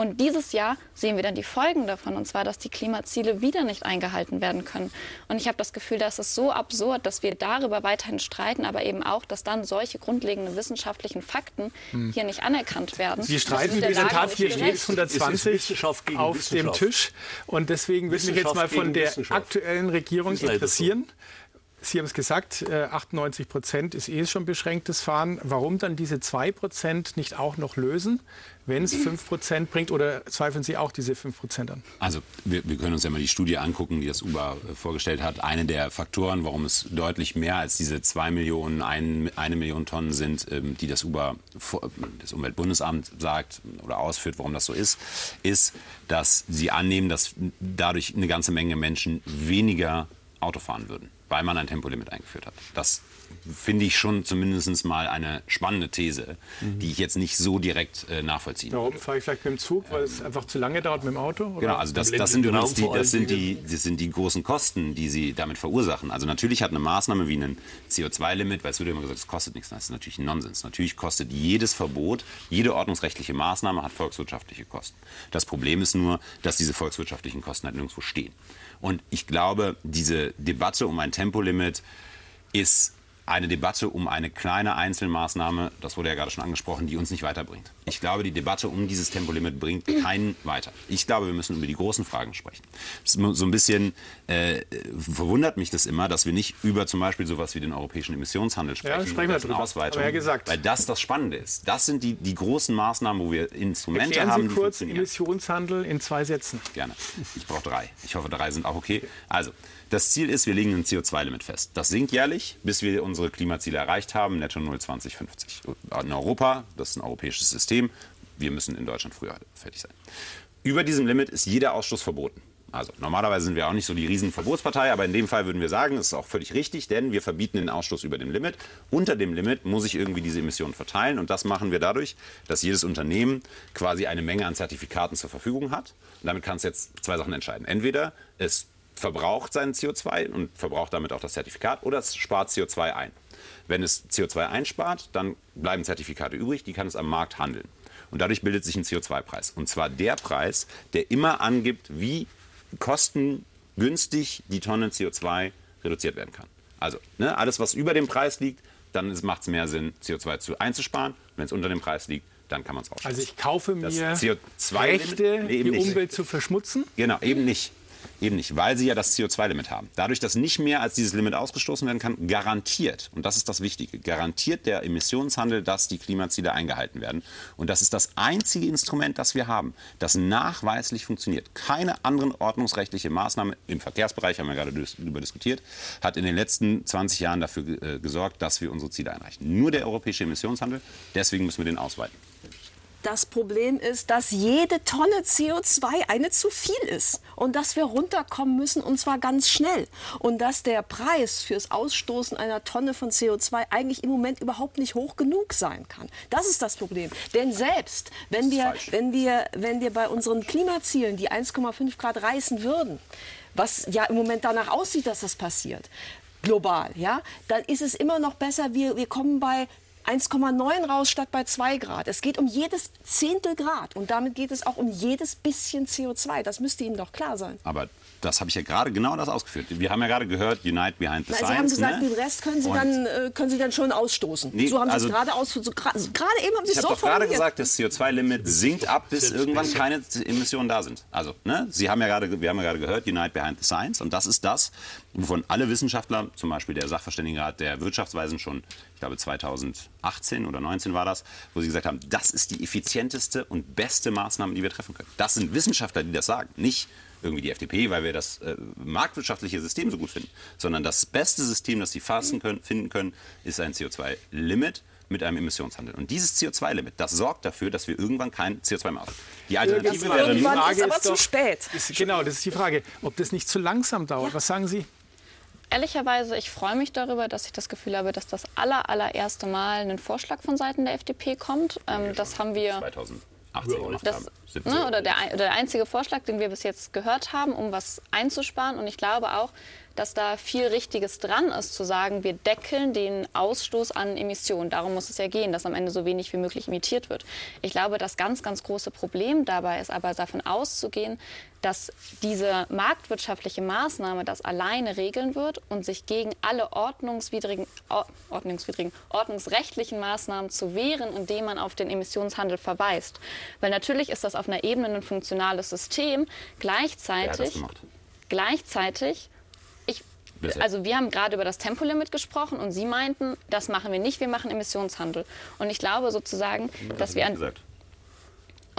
Und dieses Jahr sehen wir dann die Folgen davon, und zwar, dass die Klimaziele wieder nicht eingehalten werden können. Und ich habe das Gefühl, das ist so absurd, dass wir darüber weiterhin streiten, aber eben auch, dass dann solche grundlegenden wissenschaftlichen Fakten hm. hier nicht anerkannt werden. Sie streiten, wie Präsentat hier steht 120 auf dem Tisch. Und deswegen würde mich jetzt mal von der aktuellen Regierung interessieren. Sie haben es gesagt, 98 äh, Prozent ist eh schon beschränktes Fahren. Warum dann diese 2 Prozent nicht auch noch lösen, wenn es 5 Prozent bringt? Oder zweifeln Sie auch diese 5 Prozent an? Also wir, wir, können uns ja mal die Studie angucken, die das Uber äh, vorgestellt hat. Eine der Faktoren, warum es deutlich mehr als diese 2 Millionen, 1, eine Million Tonnen sind, ähm, die das Uber, das Umweltbundesamt sagt oder ausführt, warum das so ist, ist, dass sie annehmen, dass dadurch eine ganze Menge Menschen weniger Auto fahren würden weil man ein Tempolimit eingeführt hat. Das finde ich schon zumindest mal eine spannende These, mhm. die ich jetzt nicht so direkt äh, nachvollziehen Warum fahre ich vielleicht mit dem Zug, weil ähm, es einfach zu lange dauert mit dem Auto? Oder? Genau, also das, das, sind die, das, sind die, das sind die großen Kosten, die sie damit verursachen. Also natürlich hat eine Maßnahme wie ein CO2-Limit, weil es wird immer gesagt, es kostet nichts. Das ist natürlich Nonsens. Natürlich kostet jedes Verbot, jede ordnungsrechtliche Maßnahme hat volkswirtschaftliche Kosten. Das Problem ist nur, dass diese volkswirtschaftlichen Kosten halt nirgendwo stehen. Und ich glaube, diese Debatte um ein Tempolimit ist eine Debatte um eine kleine Einzelmaßnahme, das wurde ja gerade schon angesprochen, die uns nicht weiterbringt. Ich glaube, die Debatte um dieses Tempolimit bringt keinen weiter. Ich glaube, wir müssen über die großen Fragen sprechen. So ein bisschen äh, verwundert mich das immer, dass wir nicht über zum Beispiel sowas wie den europäischen Emissionshandel sprechen. Ja, sprechen wir. Ausweitung, ja gesagt. Weil das das Spannende ist. Das sind die, die großen Maßnahmen, wo wir Instrumente Erklären haben. Sie kurz Emissionshandel in zwei Sätzen. Gerne. Ich brauche drei. Ich hoffe, drei sind auch okay. Also, das Ziel ist, wir legen ein CO2-Limit fest. Das sinkt jährlich, bis wir unsere Klimaziele erreicht haben, netto 0 2050. In Europa, das ist ein europäisches System, wir müssen in Deutschland früher fertig sein. Über diesem Limit ist jeder Ausstoß verboten. Also normalerweise sind wir auch nicht so die Riesenverbotspartei, aber in dem Fall würden wir sagen, das ist auch völlig richtig, denn wir verbieten den Ausstoß über dem Limit. Unter dem Limit muss ich irgendwie diese Emissionen verteilen und das machen wir dadurch, dass jedes Unternehmen quasi eine Menge an Zertifikaten zur Verfügung hat. Und damit kann es jetzt zwei Sachen entscheiden. Entweder es verbraucht sein CO2 und verbraucht damit auch das Zertifikat oder es spart CO2 ein. Wenn es CO2 einspart, dann bleiben Zertifikate übrig, die kann es am Markt handeln. Und dadurch bildet sich ein CO2-Preis. Und zwar der Preis, der immer angibt, wie kostengünstig die Tonne CO2 reduziert werden kann. Also ne, alles, was über dem Preis liegt, dann macht es mehr Sinn, CO2 zu, einzusparen. Wenn es unter dem Preis liegt, dann kann man es aussparen. Also ich kaufe mir Rechte, nee, die Umwelt zu verschmutzen? Genau, eben nicht. Eben nicht, weil sie ja das CO2-Limit haben. Dadurch, dass nicht mehr als dieses Limit ausgestoßen werden kann, garantiert, und das ist das Wichtige, garantiert der Emissionshandel, dass die Klimaziele eingehalten werden. Und das ist das einzige Instrument, das wir haben, das nachweislich funktioniert. Keine anderen ordnungsrechtliche Maßnahme im Verkehrsbereich, haben wir gerade darüber diskutiert, hat in den letzten 20 Jahren dafür äh, gesorgt, dass wir unsere Ziele einreichen. Nur der europäische Emissionshandel, deswegen müssen wir den ausweiten. Das Problem ist, dass jede Tonne CO2 eine zu viel ist und dass wir runterkommen müssen und zwar ganz schnell und dass der Preis fürs Ausstoßen einer Tonne von CO2 eigentlich im Moment überhaupt nicht hoch genug sein kann. Das ist das Problem. Denn selbst wenn wir, wenn wir, wenn wir bei unseren Klimazielen die 1,5 Grad reißen würden, was ja im Moment danach aussieht, dass das passiert, global, ja, dann ist es immer noch besser, wir, wir kommen bei 1,9 raus statt bei 2 Grad. Es geht um jedes Zehntel Grad und damit geht es auch um jedes bisschen CO2. Das müsste Ihnen doch klar sein. Aber das habe ich ja gerade genau das ausgeführt. Wir haben ja gerade gehört, Unite Behind the Science. Sie haben gesagt, ne? den Rest können Sie, dann, äh, können Sie dann schon ausstoßen. Nee, so haben also, Sie es gerade aus. So, gerade eben haben Sie es so Ich habe doch gerade gesagt, das CO2-Limit sinkt ab, bis irgendwann keine Emissionen da sind. Also, ne? Sie haben ja gerade, wir haben ja gerade gehört, Unite Behind the Science. Und das ist das, wovon alle Wissenschaftler, zum Beispiel der Sachverständigenrat der Wirtschaftsweisen schon, ich glaube 2018 oder 2019 war das, wo sie gesagt haben, das ist die effizienteste und beste Maßnahme, die wir treffen können. Das sind Wissenschaftler, die das sagen, nicht irgendwie die FDP, weil wir das äh, marktwirtschaftliche System so gut finden, sondern das beste System, das sie fassen können, finden können, ist ein CO2-Limit mit einem Emissionshandel. Und dieses CO2-Limit, das sorgt dafür, dass wir irgendwann kein CO2 mehr haben. Die Alternative wäre die Frage ist aber ist zu doch, spät. Ist, genau, das ist die Frage, ob das nicht zu langsam dauert. Ja. Was sagen Sie? Ehrlicherweise, ich freue mich darüber, dass ich das Gefühl habe, dass das aller, allererste Mal ein Vorschlag von Seiten der FDP kommt. Ähm, das haben wir 2000. 18 gemacht das, haben. Ne, oder, der, oder der einzige Vorschlag, den wir bis jetzt gehört haben, um was einzusparen. Und ich glaube auch, dass da viel Richtiges dran ist, zu sagen, wir deckeln den Ausstoß an Emissionen. Darum muss es ja gehen, dass am Ende so wenig wie möglich emittiert wird. Ich glaube, das ganz, ganz große Problem dabei ist aber davon auszugehen, dass diese marktwirtschaftliche Maßnahme das alleine regeln wird und sich gegen alle ordnungswidrigen, ordnungswidrigen, ordnungsrechtlichen Maßnahmen zu wehren, indem man auf den Emissionshandel verweist. Weil natürlich ist das auf einer Ebene ein funktionales System. Gleichzeitig, gleichzeitig also wir haben gerade über das Tempolimit gesprochen und Sie meinten, das machen wir nicht, wir machen Emissionshandel. Und ich glaube sozusagen, dass wir an, gesagt.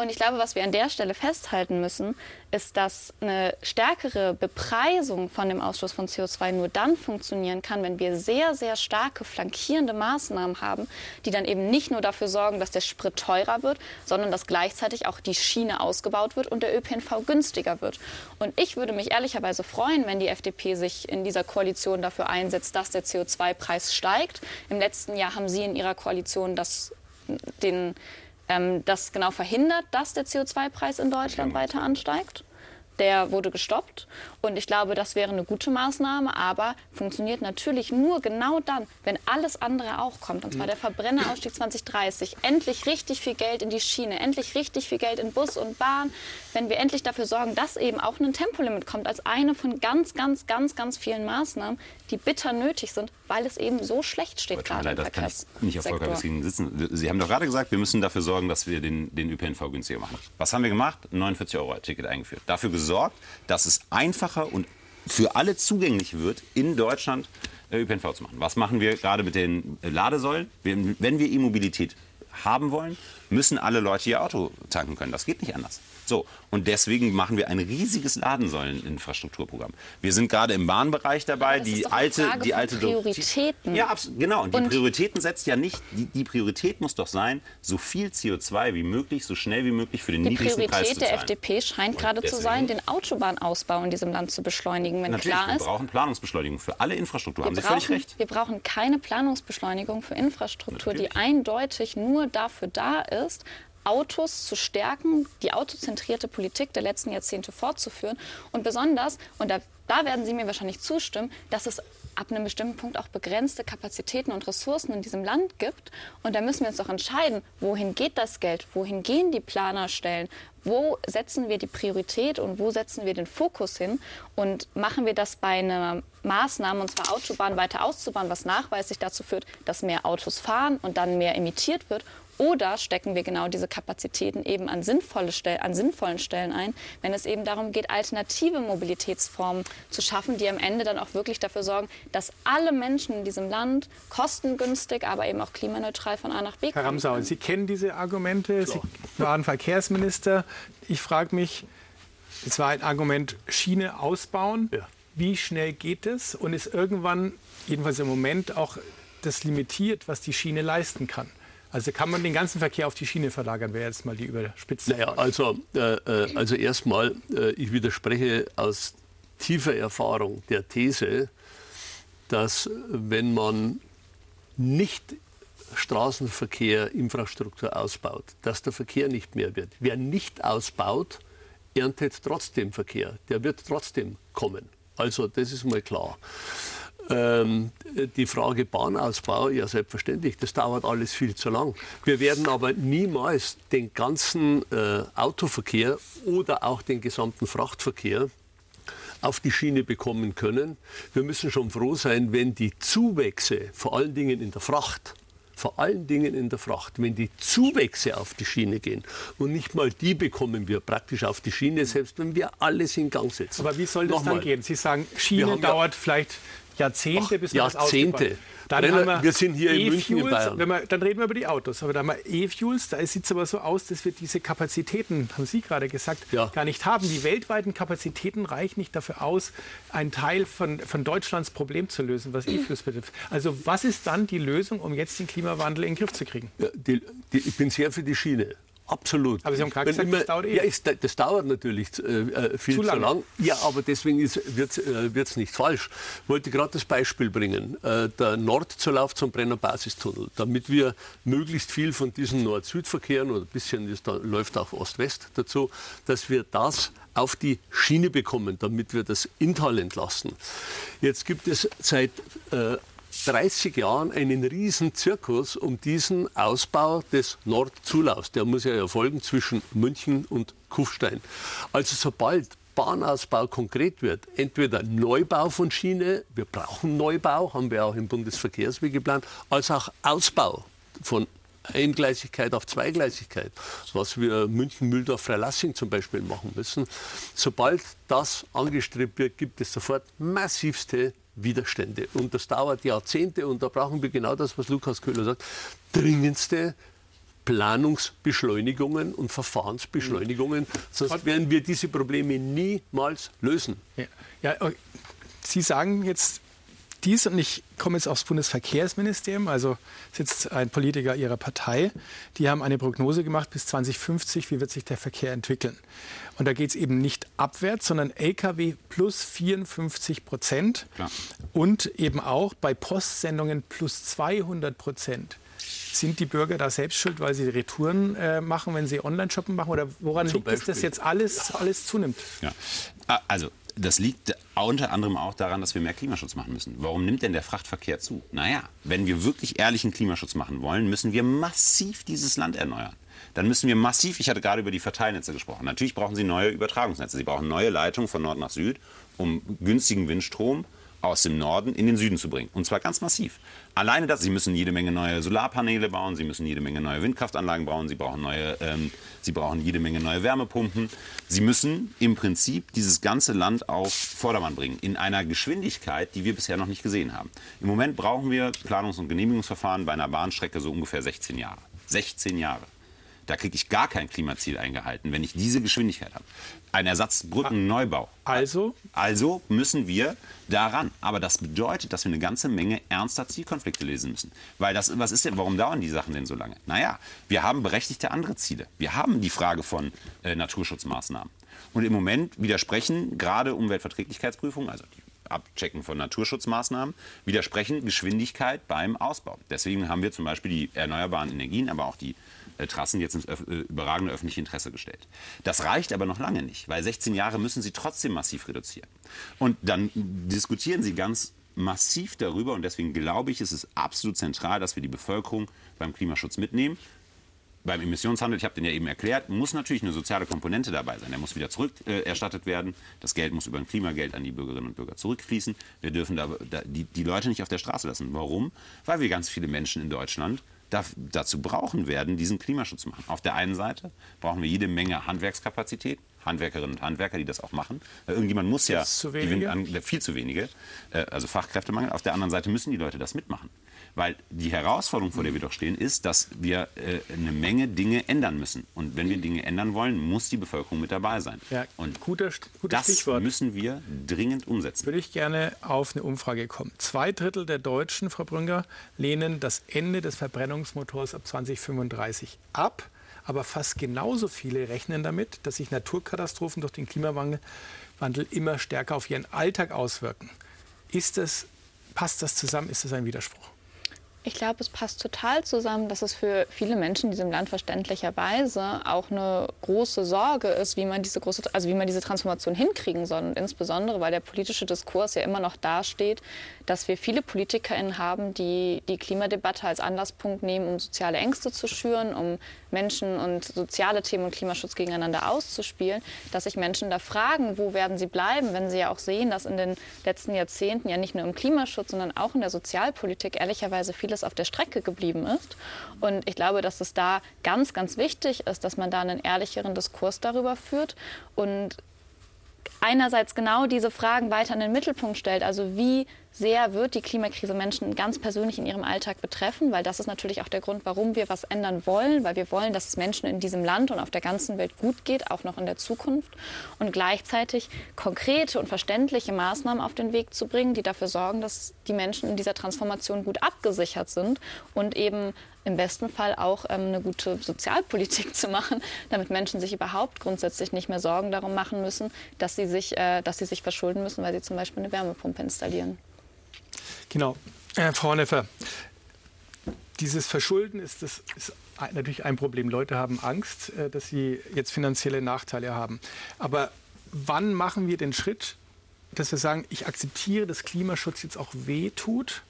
Und ich glaube, was wir an der Stelle festhalten müssen, ist, dass eine stärkere Bepreisung von dem Ausstoß von CO2 nur dann funktionieren kann, wenn wir sehr, sehr starke flankierende Maßnahmen haben, die dann eben nicht nur dafür sorgen, dass der Sprit teurer wird, sondern dass gleichzeitig auch die Schiene ausgebaut wird und der ÖPNV günstiger wird. Und ich würde mich ehrlicherweise freuen, wenn die FDP sich in dieser Koalition dafür einsetzt, dass der CO2-Preis steigt. Im letzten Jahr haben Sie in Ihrer Koalition das, den ähm, das genau verhindert, dass der CO2-Preis in Deutschland weiter ansteigt. Der wurde gestoppt und ich glaube, das wäre eine gute Maßnahme, aber funktioniert natürlich nur genau dann, wenn alles andere auch kommt. Und zwar der Verbrennerausstieg 2030. Endlich richtig viel Geld in die Schiene, endlich richtig viel Geld in Bus und Bahn. Wenn wir endlich dafür sorgen, dass eben auch ein Tempolimit kommt als eine von ganz, ganz, ganz, ganz vielen Maßnahmen, die bitter nötig sind, weil es eben so schlecht steht gerade das kann ich nicht auf Volker sitzen. Sie haben doch gerade gesagt, wir müssen dafür sorgen, dass wir den, den ÖPNV günstiger machen. Was haben wir gemacht? 49 Euro Ticket eingeführt. Dafür gesorgt, dass es einfacher und für alle zugänglich wird, in Deutschland äh, ÖPNV zu machen. Was machen wir gerade mit den Ladesäulen? Wenn wir E-Mobilität haben wollen, müssen alle Leute ihr Auto tanken können. Das geht nicht anders. So, und deswegen machen wir ein riesiges Ladensäuleninfrastrukturprogramm. Wir sind gerade im Bahnbereich dabei, die alte, die alte Prioritäten. Ja, genau. Und die und Prioritäten setzt ja nicht. Die, die, Priorität muss doch sein, so viel CO2 wie möglich, so schnell wie möglich für den die niedrigsten Priorität Preis zu zahlen. Die Priorität der FDP scheint und gerade zu sein, den Autobahnausbau in diesem Land zu beschleunigen, wenn Natürlich, klar ist. Wir brauchen Planungsbeschleunigung für alle Infrastruktur. Haben Sie völlig recht. Wir brauchen keine Planungsbeschleunigung für Infrastruktur, Natürlich. die eindeutig nur dafür da ist, Autos zu stärken, die autozentrierte Politik der letzten Jahrzehnte fortzuführen. Und besonders, und da, da werden Sie mir wahrscheinlich zustimmen, dass es ab einem bestimmten Punkt auch begrenzte Kapazitäten und Ressourcen in diesem Land gibt. Und da müssen wir uns doch entscheiden, wohin geht das Geld, wohin gehen die Planerstellen, wo setzen wir die Priorität und wo setzen wir den Fokus hin? Und machen wir das bei einer Maßnahme, und zwar Autobahnen weiter auszubauen, was nachweislich dazu führt, dass mehr Autos fahren und dann mehr emittiert wird, oder stecken wir genau diese Kapazitäten eben an, sinnvolle Stell an sinnvollen Stellen ein, wenn es eben darum geht, alternative Mobilitätsformen zu schaffen, die am Ende dann auch wirklich dafür sorgen, dass alle Menschen in diesem Land kostengünstig, aber eben auch klimaneutral von A nach B kommen. Herr Ramsau, Sie kennen diese Argumente. Sie waren Verkehrsminister. Ich frage mich, es war ein Argument Schiene ausbauen. Ja. Wie schnell geht es? Und ist irgendwann, jedenfalls im Moment, auch das limitiert, was die Schiene leisten kann? Also kann man den ganzen Verkehr auf die Schiene verlagern, wäre jetzt mal die Überspitzung. Naja, also, äh, äh, also erstmal, äh, ich widerspreche aus tiefer Erfahrung der These, dass wenn man nicht Straßenverkehr, Infrastruktur ausbaut, dass der Verkehr nicht mehr wird. Wer nicht ausbaut, erntet trotzdem Verkehr. Der wird trotzdem kommen. Also das ist mal klar. Ähm, die Frage Bahnausbau, ja selbstverständlich, das dauert alles viel zu lang. Wir werden aber niemals den ganzen äh, Autoverkehr oder auch den gesamten Frachtverkehr auf die Schiene bekommen können. Wir müssen schon froh sein, wenn die Zuwächse, vor allen Dingen in der Fracht, vor allen Dingen in der Fracht, wenn die Zuwächse auf die Schiene gehen und nicht mal die bekommen wir praktisch auf die Schiene, selbst wenn wir alles in Gang setzen. Aber wie soll das Nochmal. dann gehen? Sie sagen, Schiene dauert ja vielleicht Jahrzehnte, bis man Jahrzehnte. das Dann Brenner, wir, wir, sind hier e in München in Bayern. Wir, dann reden wir über die Autos. Aber da haben wir E-Fuels, da sieht es aber so aus, dass wir diese Kapazitäten, haben Sie gerade gesagt, ja. gar nicht haben. Die weltweiten Kapazitäten reichen nicht dafür aus, einen Teil von, von Deutschlands Problem zu lösen, was E-Fuels betrifft. Also was ist dann die Lösung, um jetzt den Klimawandel in den Griff zu kriegen? Ja, die, die, ich bin sehr für die Schiene. Absolut. Aber Sie haben gerade gesagt, immer, das dauert eh. Ja, es, das dauert natürlich äh, äh viel zu, zu lang. Ja, aber deswegen wird es äh, nicht falsch. Ich wollte gerade das Beispiel bringen. Äh, der Nordzulauf zum Brenner Basistunnel. Damit wir möglichst viel von diesen Nord-Süd-Verkehren oder ein bisschen ist, da läuft auch Ost-West dazu, dass wir das auf die Schiene bekommen, damit wir das Inntal entlasten. Jetzt gibt es seit äh, 30 Jahren einen riesen Zirkus um diesen Ausbau des Nordzulaufs. Der muss ja erfolgen zwischen München und Kufstein. Also sobald Bahnausbau konkret wird, entweder Neubau von Schiene, wir brauchen Neubau, haben wir auch im Bundesverkehrsweg geplant, als auch Ausbau von Eingleisigkeit auf Zweigleisigkeit, was wir München-Mühldorf-Freilassing zum Beispiel machen müssen. Sobald das angestrebt wird, gibt es sofort massivste Widerstände. Und das dauert Jahrzehnte und da brauchen wir genau das, was Lukas Köhler sagt, dringendste Planungsbeschleunigungen und Verfahrensbeschleunigungen, sonst werden wir diese Probleme niemals lösen. Ja, ja, Sie sagen jetzt dies, und ich komme jetzt aufs Bundesverkehrsministerium, also sitzt ein Politiker Ihrer Partei, die haben eine Prognose gemacht bis 2050, wie wird sich der Verkehr entwickeln. Und da geht es eben nicht abwärts, sondern Lkw plus 54 Prozent und eben auch bei Postsendungen plus 200 Prozent. Sind die Bürger da selbst schuld, weil sie Retouren äh, machen, wenn sie Online-Shoppen machen? Oder woran Zum liegt es, dass jetzt alles, alles zunimmt? Ja. Also das liegt unter anderem auch daran, dass wir mehr Klimaschutz machen müssen. Warum nimmt denn der Frachtverkehr zu? Naja, wenn wir wirklich ehrlichen Klimaschutz machen wollen, müssen wir massiv dieses Land erneuern. Dann müssen wir massiv, ich hatte gerade über die Verteilnetze gesprochen, natürlich brauchen Sie neue Übertragungsnetze. Sie brauchen neue Leitungen von Nord nach Süd, um günstigen Windstrom aus dem Norden in den Süden zu bringen. Und zwar ganz massiv. Alleine das, sie müssen jede Menge neue Solarpaneele bauen, sie müssen jede Menge neue Windkraftanlagen bauen, sie brauchen, neue, ähm, sie brauchen jede Menge neue Wärmepumpen. Sie müssen im Prinzip dieses ganze Land auf Vordermann bringen, in einer Geschwindigkeit, die wir bisher noch nicht gesehen haben. Im Moment brauchen wir Planungs- und Genehmigungsverfahren bei einer Bahnstrecke so ungefähr 16 Jahre. 16 Jahre. Da kriege ich gar kein Klimaziel eingehalten, wenn ich diese Geschwindigkeit habe. Ein Ersatzbrückenneubau. Also? Also müssen wir daran. Aber das bedeutet, dass wir eine ganze Menge ernster Zielkonflikte lesen müssen. Weil das, was ist denn, warum dauern die Sachen denn so lange? Naja, wir haben berechtigte andere Ziele. Wir haben die Frage von äh, Naturschutzmaßnahmen. Und im Moment widersprechen gerade Umweltverträglichkeitsprüfungen, also die Abchecken von Naturschutzmaßnahmen, widersprechen Geschwindigkeit beim Ausbau. Deswegen haben wir zum Beispiel die erneuerbaren Energien, aber auch die Trassen jetzt ins öf äh, überragende öffentliche Interesse gestellt. Das reicht aber noch lange nicht, weil 16 Jahre müssen sie trotzdem massiv reduzieren. Und dann diskutieren sie ganz massiv darüber und deswegen glaube ich, ist es absolut zentral, dass wir die Bevölkerung beim Klimaschutz mitnehmen. Beim Emissionshandel, ich habe den ja eben erklärt, muss natürlich eine soziale Komponente dabei sein. Der muss wieder zurückerstattet äh, werden. Das Geld muss über ein Klimageld an die Bürgerinnen und Bürger zurückfließen. Wir dürfen da, da, die, die Leute nicht auf der Straße lassen. Warum? Weil wir ganz viele Menschen in Deutschland dazu brauchen werden, diesen Klimaschutz zu machen. Auf der einen Seite brauchen wir jede Menge Handwerkskapazität, Handwerkerinnen und Handwerker, die das auch machen. Irgendjemand muss ja, zu an, viel zu wenige, äh, also Fachkräftemangel. Auf der anderen Seite müssen die Leute das mitmachen. Weil die Herausforderung, vor der wir doch stehen, ist, dass wir äh, eine Menge Dinge ändern müssen. Und wenn wir Dinge ändern wollen, muss die Bevölkerung mit dabei sein. Ja, und guter, guter das Stichwort. müssen wir dringend umsetzen. Würde ich gerne auf eine Umfrage kommen. Zwei Drittel der Deutschen, Frau Brünger, lehnen das Ende des Verbrennungsmotors ab 2035 ab. Aber fast genauso viele rechnen damit, dass sich Naturkatastrophen durch den Klimawandel immer stärker auf ihren Alltag auswirken. Ist das, passt das zusammen? Ist das ein Widerspruch? Ich glaube, es passt total zusammen, dass es für viele Menschen in diesem Land verständlicherweise auch eine große Sorge ist, wie man diese große, also wie man diese Transformation hinkriegen soll. Und insbesondere, weil der politische Diskurs ja immer noch dasteht, dass wir viele PolitikerInnen haben, die die Klimadebatte als Anlasspunkt nehmen, um soziale Ängste zu schüren, um Menschen und soziale Themen und Klimaschutz gegeneinander auszuspielen, dass sich Menschen da fragen, wo werden sie bleiben, wenn sie ja auch sehen, dass in den letzten Jahrzehnten ja nicht nur im Klimaschutz, sondern auch in der Sozialpolitik ehrlicherweise vieles auf der Strecke geblieben ist. Und ich glaube, dass es da ganz, ganz wichtig ist, dass man da einen ehrlicheren Diskurs darüber führt und einerseits genau diese Fragen weiter in den Mittelpunkt stellt. Also wie sehr wird die Klimakrise Menschen ganz persönlich in ihrem Alltag betreffen, weil das ist natürlich auch der Grund, warum wir was ändern wollen, weil wir wollen, dass es Menschen in diesem Land und auf der ganzen Welt gut geht, auch noch in der Zukunft und gleichzeitig konkrete und verständliche Maßnahmen auf den Weg zu bringen, die dafür sorgen, dass die Menschen in dieser Transformation gut abgesichert sind und eben im besten Fall auch ähm, eine gute Sozialpolitik zu machen, damit Menschen sich überhaupt grundsätzlich nicht mehr Sorgen darum machen müssen, dass sie sich, äh, dass sie sich verschulden müssen, weil sie zum Beispiel eine Wärmepumpe installieren. Genau. Äh, Frau Neffer, dieses Verschulden ist, das ist natürlich ein Problem. Leute haben Angst, äh, dass sie jetzt finanzielle Nachteile haben. Aber wann machen wir den Schritt, dass wir sagen, ich akzeptiere, dass Klimaschutz jetzt auch wehtut?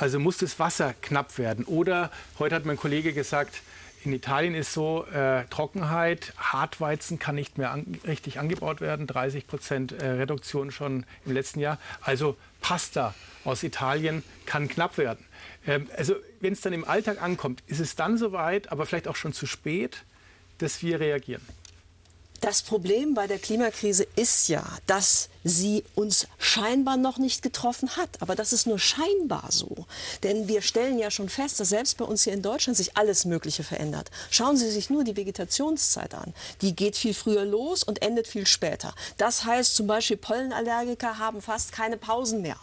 Also muss das Wasser knapp werden. Oder heute hat mein Kollege gesagt, in Italien ist so äh, Trockenheit, Hartweizen kann nicht mehr an, richtig angebaut werden, 30 Prozent äh, Reduktion schon im letzten Jahr. Also Pasta aus Italien kann knapp werden. Ähm, also wenn es dann im Alltag ankommt, ist es dann soweit, aber vielleicht auch schon zu spät, dass wir reagieren. Das Problem bei der Klimakrise ist ja, dass sie uns scheinbar noch nicht getroffen hat. Aber das ist nur scheinbar so. Denn wir stellen ja schon fest, dass selbst bei uns hier in Deutschland sich alles Mögliche verändert. Schauen Sie sich nur die Vegetationszeit an. Die geht viel früher los und endet viel später. Das heißt zum Beispiel, Pollenallergiker haben fast keine Pausen mehr.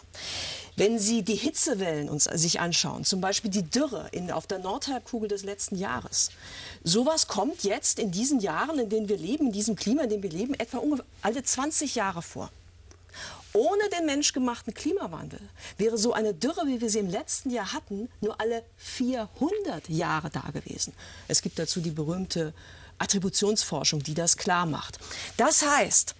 Wenn Sie die Hitzewellen uns sich anschauen, zum Beispiel die Dürre in, auf der Nordhalbkugel des letzten Jahres, sowas kommt jetzt in diesen Jahren, in denen wir leben, in diesem Klima, in dem wir leben, etwa alle 20 Jahre vor. Ohne den menschgemachten Klimawandel wäre so eine Dürre, wie wir sie im letzten Jahr hatten, nur alle 400 Jahre da gewesen. Es gibt dazu die berühmte Attributionsforschung, die das klar macht. Das heißt,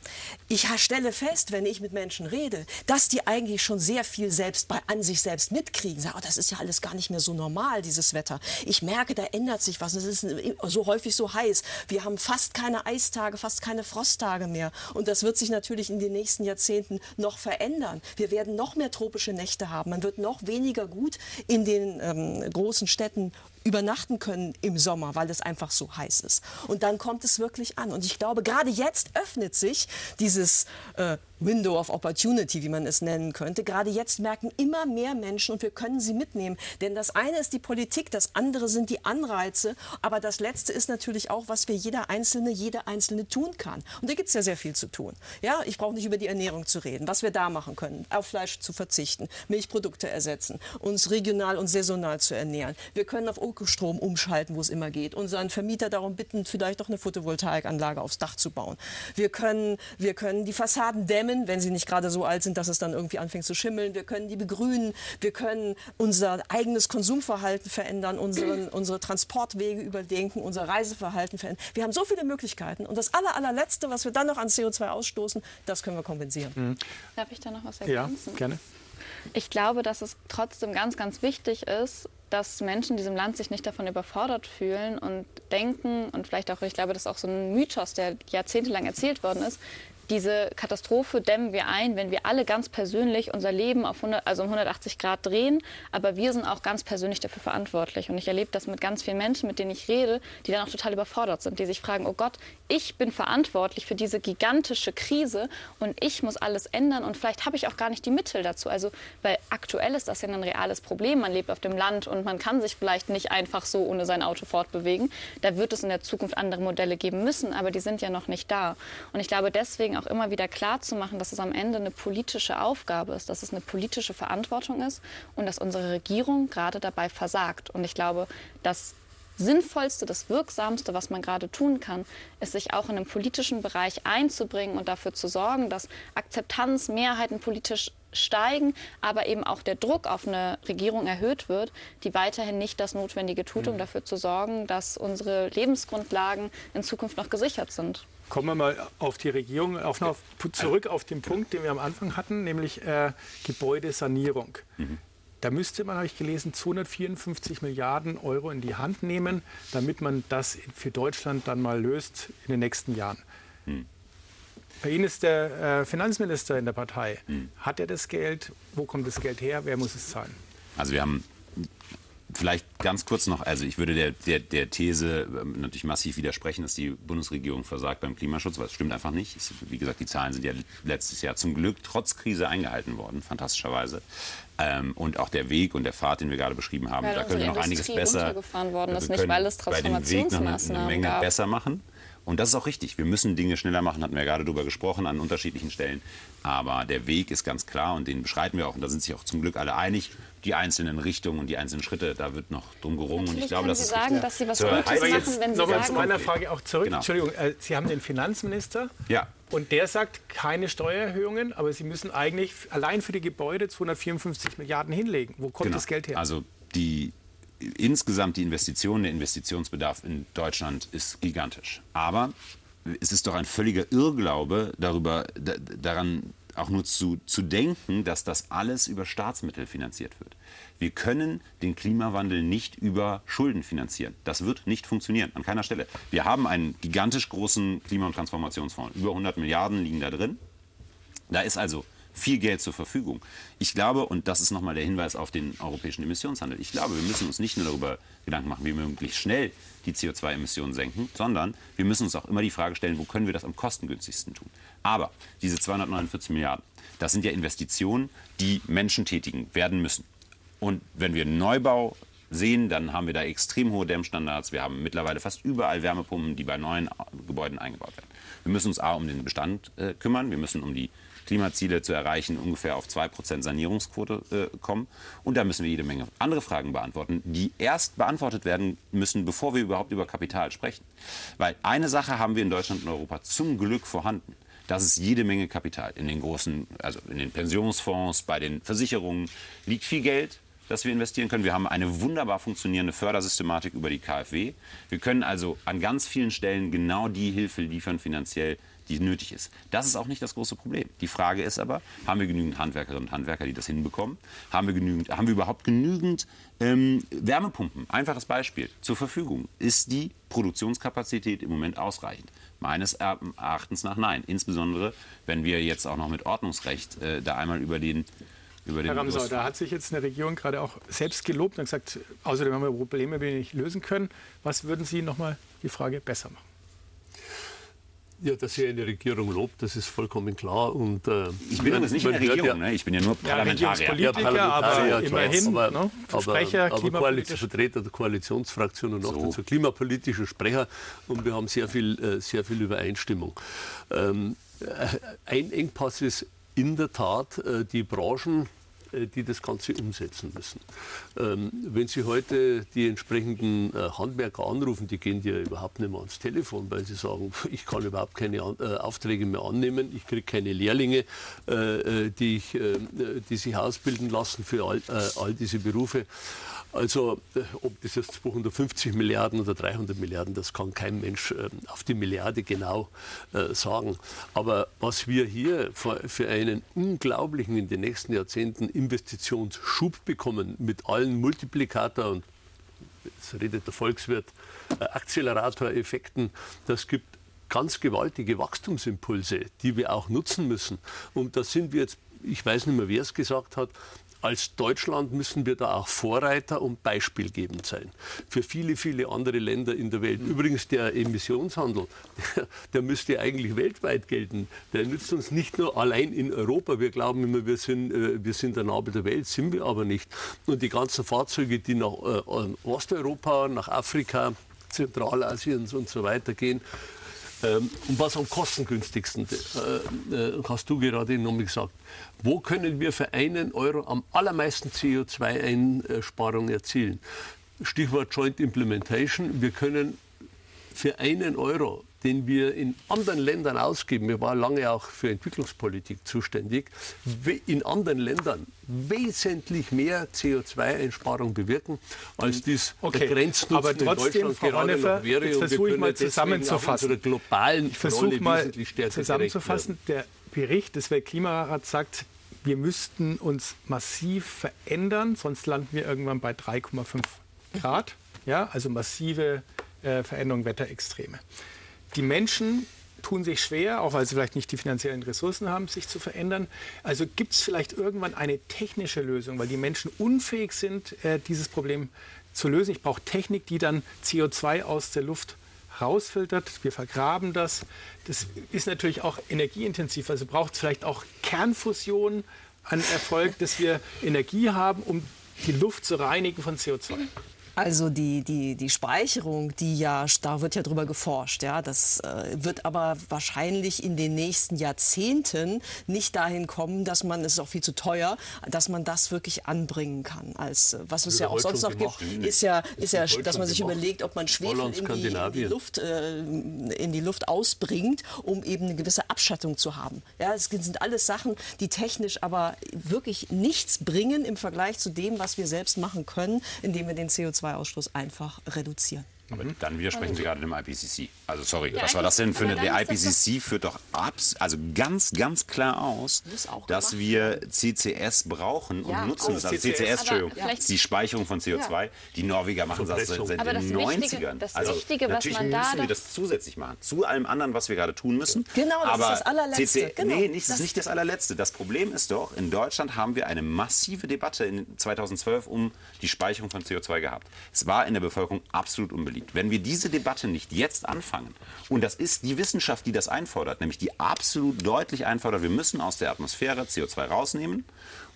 ich stelle fest, wenn ich mit Menschen rede, dass die eigentlich schon sehr viel selbst bei, an sich selbst mitkriegen. Sagen, oh, das ist ja alles gar nicht mehr so normal, dieses Wetter. Ich merke, da ändert sich was. Es ist so häufig so heiß. Wir haben fast keine Eistage, fast keine Frosttage mehr. Und das wird sich natürlich in den nächsten Jahrzehnten noch verändern. Wir werden noch mehr tropische Nächte haben. Man wird noch weniger gut in den ähm, großen Städten übernachten können im Sommer, weil es einfach so heiß ist. Und dann kommt es wirklich an. Und ich glaube, gerade jetzt öffnet sich dieses äh, Window of Opportunity, wie man es nennen könnte. Gerade jetzt merken immer mehr Menschen und wir können sie mitnehmen. Denn das eine ist die Politik, das andere sind die Anreize. Aber das letzte ist natürlich auch, was wir jeder Einzelne, jede Einzelne tun kann. Und da gibt es ja sehr viel zu tun. Ja, ich brauche nicht über die Ernährung zu reden, was wir da machen können, auf Fleisch zu verzichten, Milchprodukte ersetzen, uns regional und saisonal zu ernähren. Wir können auf Ökostrom umschalten, wo es immer geht, unseren Vermieter darum bitten, vielleicht doch eine Photovoltaikanlage aufs Dach zu bauen. Wir können, wir können die Fassaden dämmen dämmen, wenn sie nicht gerade so alt sind, dass es dann irgendwie anfängt zu schimmeln. Wir können die begrünen. Wir können unser eigenes Konsumverhalten verändern, unseren, [CLEARS THROAT] unsere Transportwege überdenken, unser Reiseverhalten verändern. Wir haben so viele Möglichkeiten. Und das aller, allerletzte, was wir dann noch an CO2 ausstoßen, das können wir kompensieren. Mhm. Darf ich da noch was ergänzen? Ja, gerne. Ich glaube, dass es trotzdem ganz, ganz wichtig ist, dass Menschen in diesem Land sich nicht davon überfordert fühlen und denken und vielleicht auch, ich glaube, das ist auch so ein Mythos, der jahrzehntelang erzählt worden ist, diese Katastrophe dämmen wir ein, wenn wir alle ganz persönlich unser Leben auf 100, also um 180 Grad drehen. Aber wir sind auch ganz persönlich dafür verantwortlich. Und ich erlebe das mit ganz vielen Menschen, mit denen ich rede, die dann auch total überfordert sind, die sich fragen, oh Gott, ich bin verantwortlich für diese gigantische Krise und ich muss alles ändern und vielleicht habe ich auch gar nicht die Mittel dazu. Also, weil aktuell ist das ja ein reales Problem. Man lebt auf dem Land und man kann sich vielleicht nicht einfach so ohne sein Auto fortbewegen. Da wird es in der Zukunft andere Modelle geben müssen, aber die sind ja noch nicht da. Und ich glaube, deswegen auch immer wieder klar zu machen, dass es am Ende eine politische Aufgabe ist, dass es eine politische Verantwortung ist und dass unsere Regierung gerade dabei versagt. Und ich glaube, das Sinnvollste, das Wirksamste, was man gerade tun kann, ist, sich auch in den politischen Bereich einzubringen und dafür zu sorgen, dass Akzeptanz, Mehrheiten politisch steigen, aber eben auch der Druck auf eine Regierung erhöht wird, die weiterhin nicht das Notwendige tut, um mhm. dafür zu sorgen, dass unsere Lebensgrundlagen in Zukunft noch gesichert sind. Kommen wir mal auf die Regierung, auf, auf, zurück auf den Punkt, den wir am Anfang hatten, nämlich äh, Gebäudesanierung. Mhm. Da müsste man, habe ich gelesen, 254 Milliarden Euro in die Hand nehmen, damit man das für Deutschland dann mal löst in den nächsten Jahren. Mhm. Bei Ihnen ist der äh, Finanzminister in der Partei. Mhm. Hat er das Geld? Wo kommt das Geld her? Wer muss es zahlen? Also wir haben Vielleicht ganz kurz noch, also ich würde der, der, der These ähm, natürlich massiv widersprechen, dass die Bundesregierung versagt beim Klimaschutz, weil es stimmt einfach nicht. wie gesagt, die Zahlen sind ja letztes Jahr zum Glück trotz Krise eingehalten worden, fantastischerweise. Ähm, und auch der Weg und der Pfad, den wir gerade beschrieben haben, weil da können wir noch einiges besser. Worden ist, nicht, weil es Transformationsmaßnahmen bei dem Weg noch eine, eine Menge gab. besser machen. Und das ist auch richtig. Wir müssen Dinge schneller machen, hatten wir ja gerade darüber gesprochen, an unterschiedlichen Stellen. Aber der Weg ist ganz klar und den beschreiten wir auch. Und da sind sich auch zum Glück alle einig. Die einzelnen Richtungen und die einzelnen Schritte, da wird noch drum gerungen. Natürlich und ich glaube, das Sie ist sagen, dass Sie was Gutes machen, wenn Sie Nochmal sagen... zu meiner Frage auch zurück. Genau. Entschuldigung, äh, Sie haben den Finanzminister. Ja. Und der sagt keine Steuererhöhungen, aber Sie müssen eigentlich allein für die Gebäude 254 Milliarden hinlegen. Wo kommt genau. das Geld her? Also die insgesamt die Investitionen, der Investitionsbedarf in Deutschland ist gigantisch. Aber es ist doch ein völliger Irrglaube darüber, daran auch nur zu, zu denken, dass das alles über Staatsmittel finanziert wird. Wir können den Klimawandel nicht über Schulden finanzieren. Das wird nicht funktionieren, an keiner Stelle. Wir haben einen gigantisch großen Klima- und Transformationsfonds. Über 100 Milliarden liegen da drin. Da ist also viel Geld zur Verfügung. Ich glaube, und das ist nochmal der Hinweis auf den europäischen Emissionshandel, ich glaube, wir müssen uns nicht nur darüber Gedanken machen, wie wir möglichst schnell die CO2-Emissionen senken, sondern wir müssen uns auch immer die Frage stellen, wo können wir das am kostengünstigsten tun. Aber diese 249 Milliarden, das sind ja Investitionen, die Menschen tätigen werden müssen. Und wenn wir Neubau sehen, dann haben wir da extrem hohe Dämmstandards. Wir haben mittlerweile fast überall Wärmepumpen, die bei neuen Gebäuden eingebaut werden. Wir müssen uns A um den Bestand äh, kümmern, wir müssen um die Klimaziele zu erreichen, ungefähr auf 2% Sanierungsquote äh, kommen. Und da müssen wir jede Menge andere Fragen beantworten, die erst beantwortet werden müssen, bevor wir überhaupt über Kapital sprechen. Weil eine Sache haben wir in Deutschland und Europa zum Glück vorhanden. Das ist jede Menge Kapital. In den großen, also in den Pensionsfonds, bei den Versicherungen liegt viel Geld das wir investieren können. Wir haben eine wunderbar funktionierende Fördersystematik über die KfW. Wir können also an ganz vielen Stellen genau die Hilfe liefern finanziell, die nötig ist. Das ist auch nicht das große Problem. Die Frage ist aber, haben wir genügend Handwerkerinnen und Handwerker, die das hinbekommen? Haben wir, genügend, haben wir überhaupt genügend ähm, Wärmepumpen? Einfaches Beispiel. Zur Verfügung. Ist die Produktionskapazität im Moment ausreichend? Meines Erachtens nach nein. Insbesondere, wenn wir jetzt auch noch mit Ordnungsrecht äh, da einmal über den über Herr Ramsau, da hat sich jetzt eine Regierung gerade auch selbst gelobt und gesagt, außerdem haben wir Probleme, die wir nicht lösen können. Was würden Sie noch mal die Frage besser machen? Ja, dass sie eine Regierung lobt, das ist vollkommen klar. Und, äh, ich bin übrigens nicht in der Regierung, ja, ne? ich bin ja nur Parlamentarier. Ja, Parlamentarier, aber ja, immerhin aber, ne? Sprecher, aber, aber Vertreter der Koalitionsfraktion und auch so. dazu klimapolitischer Sprecher. Und wir haben sehr viel, äh, sehr viel Übereinstimmung. Ähm, äh, ein Engpass ist in der Tat äh, die Branchen, die das Ganze umsetzen müssen. Ähm, wenn Sie heute die entsprechenden äh, Handwerker anrufen, die gehen ja überhaupt nicht mehr ans Telefon, weil sie sagen, [LAUGHS] ich kann überhaupt keine äh, Aufträge mehr annehmen, ich kriege keine Lehrlinge, die, ich, die sich ausbilden lassen für all, all diese Berufe. Also ob das jetzt 250 Milliarden oder 300 Milliarden, das kann kein Mensch auf die Milliarde genau sagen. Aber was wir hier für einen unglaublichen in den nächsten Jahrzehnten Investitionsschub bekommen mit allen Multiplikator und jetzt redet der Volkswirt, äh, Acceleratoreffekten, das gibt ganz gewaltige Wachstumsimpulse, die wir auch nutzen müssen. Und da sind wir jetzt, ich weiß nicht mehr, wer es gesagt hat, als Deutschland müssen wir da auch Vorreiter und beispielgebend sein. Für viele, viele andere Länder in der Welt. Übrigens, der Emissionshandel, der, müsste eigentlich weltweit gelten. Der nützt uns nicht nur allein in Europa. Wir glauben immer, wir sind, äh, wir sind der Nabel der Welt, sind wir aber nicht. Und die ganzen Fahrzeuge, die nach äh, Osteuropa, nach Afrika, Zentralasien und so weiter gehen, ähm, und was am kostengünstigsten, äh, äh, hast du gerade noch gesagt, wo können wir für einen Euro am allermeisten CO2-Einsparung erzielen? Stichwort Joint Implementation. Wir können für einen Euro den wir in anderen Ländern ausgeben, wir waren lange auch für Entwicklungspolitik zuständig, in anderen Ländern wesentlich mehr CO2-Einsparung bewirken, als dies okay. der Grenznutzen Aber trotzdem, in Deutschland Frau noch wäre. Jetzt versuche ich mal zusammenzufassen. globalen ich versuche mal zusammenzufassen. Der Bericht des Weltklimarats sagt, wir müssten uns massiv verändern, sonst landen wir irgendwann bei 3,5 Grad. Ja, also massive äh, Veränderung Wetterextreme. Die Menschen tun sich schwer, auch weil sie vielleicht nicht die finanziellen Ressourcen haben, sich zu verändern. Also gibt es vielleicht irgendwann eine technische Lösung, weil die Menschen unfähig sind, äh, dieses Problem zu lösen. Ich brauche Technik, die dann CO2 aus der Luft rausfiltert. Wir vergraben das. Das ist natürlich auch energieintensiv. Also braucht es vielleicht auch Kernfusion an Erfolg, dass wir Energie haben, um die Luft zu reinigen von CO2. Also die, die, die Speicherung, die ja, da wird ja drüber geforscht, ja, das äh, wird aber wahrscheinlich in den nächsten Jahrzehnten nicht dahin kommen, dass man, es ist auch viel zu teuer, dass man das wirklich anbringen kann. Als, was es ja auch sonst noch gibt, ist ja, ist ja dass man sich gemacht. überlegt, ob man Schwefel in die, in die, Luft, äh, in die Luft ausbringt, um eben eine gewisse Abschattung zu haben. Ja, es sind alles Sachen, die technisch aber wirklich nichts bringen im Vergleich zu dem, was wir selbst machen können, indem wir den CO2 CO2-Ausstoß einfach reduzieren. Aber mhm. dann widersprechen Sie gerade dem IPCC. Also sorry, ja, was war das denn für eine... Der IPCC führt doch abs also ganz, ganz klar aus, dass wir CCS brauchen und ja, nutzen das. Also CCS, Entschuldigung, ja. die Speicherung von CO2. Die Norweger machen das seit, seit den 90ern. Das also Wichtige, natürlich müssen wir das zusätzlich machen. Zu allem anderen, was wir gerade tun müssen. Genau, das Aber ist das allerletzte. CC genau. Nee, nicht, das ist nicht das allerletzte. Das Problem ist doch, in Deutschland haben wir eine massive Debatte in 2012 um die Speicherung von CO2 gehabt. Es war in der Bevölkerung absolut unbeliebt liegt. Wenn wir diese Debatte nicht jetzt anfangen, und das ist die Wissenschaft, die das einfordert, nämlich die absolut deutlich einfordert, wir müssen aus der Atmosphäre CO2 rausnehmen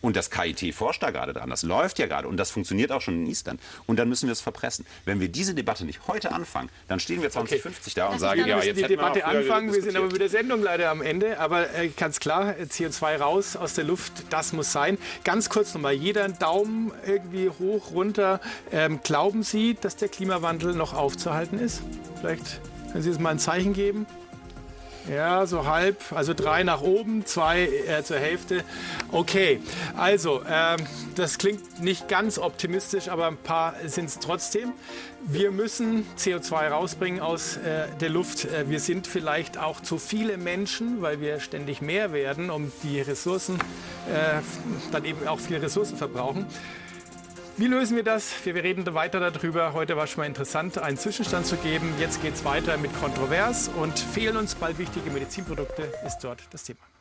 und das KIT forscht da gerade dran. Das läuft ja gerade und das funktioniert auch schon in Island. Und dann müssen wir es verpressen. Wenn wir diese Debatte nicht heute anfangen, dann stehen wir 2050 okay. da und sagen, ja, jetzt die Debatte anfangen. Wir sind aber mit der Sendung leider am Ende. Aber äh, ganz klar, CO2 raus aus der Luft, das muss sein. Ganz kurz nochmal, jeder Daumen irgendwie hoch, runter. Ähm, glauben Sie, dass der Klimawandel noch aufzuhalten ist? Vielleicht können Sie uns mal ein Zeichen geben. Ja, so halb, also drei nach oben, zwei äh, zur Hälfte. Okay, also ähm, das klingt nicht ganz optimistisch, aber ein paar sind es trotzdem. Wir müssen CO2 rausbringen aus äh, der Luft. Äh, wir sind vielleicht auch zu viele Menschen, weil wir ständig mehr werden, um die Ressourcen, äh, dann eben auch viele Ressourcen verbrauchen. Wie lösen wir das? Wir reden weiter darüber. Heute war schon mal interessant, einen Zwischenstand zu geben. Jetzt geht es weiter mit Kontrovers und fehlen uns bald wichtige Medizinprodukte, ist dort das Thema.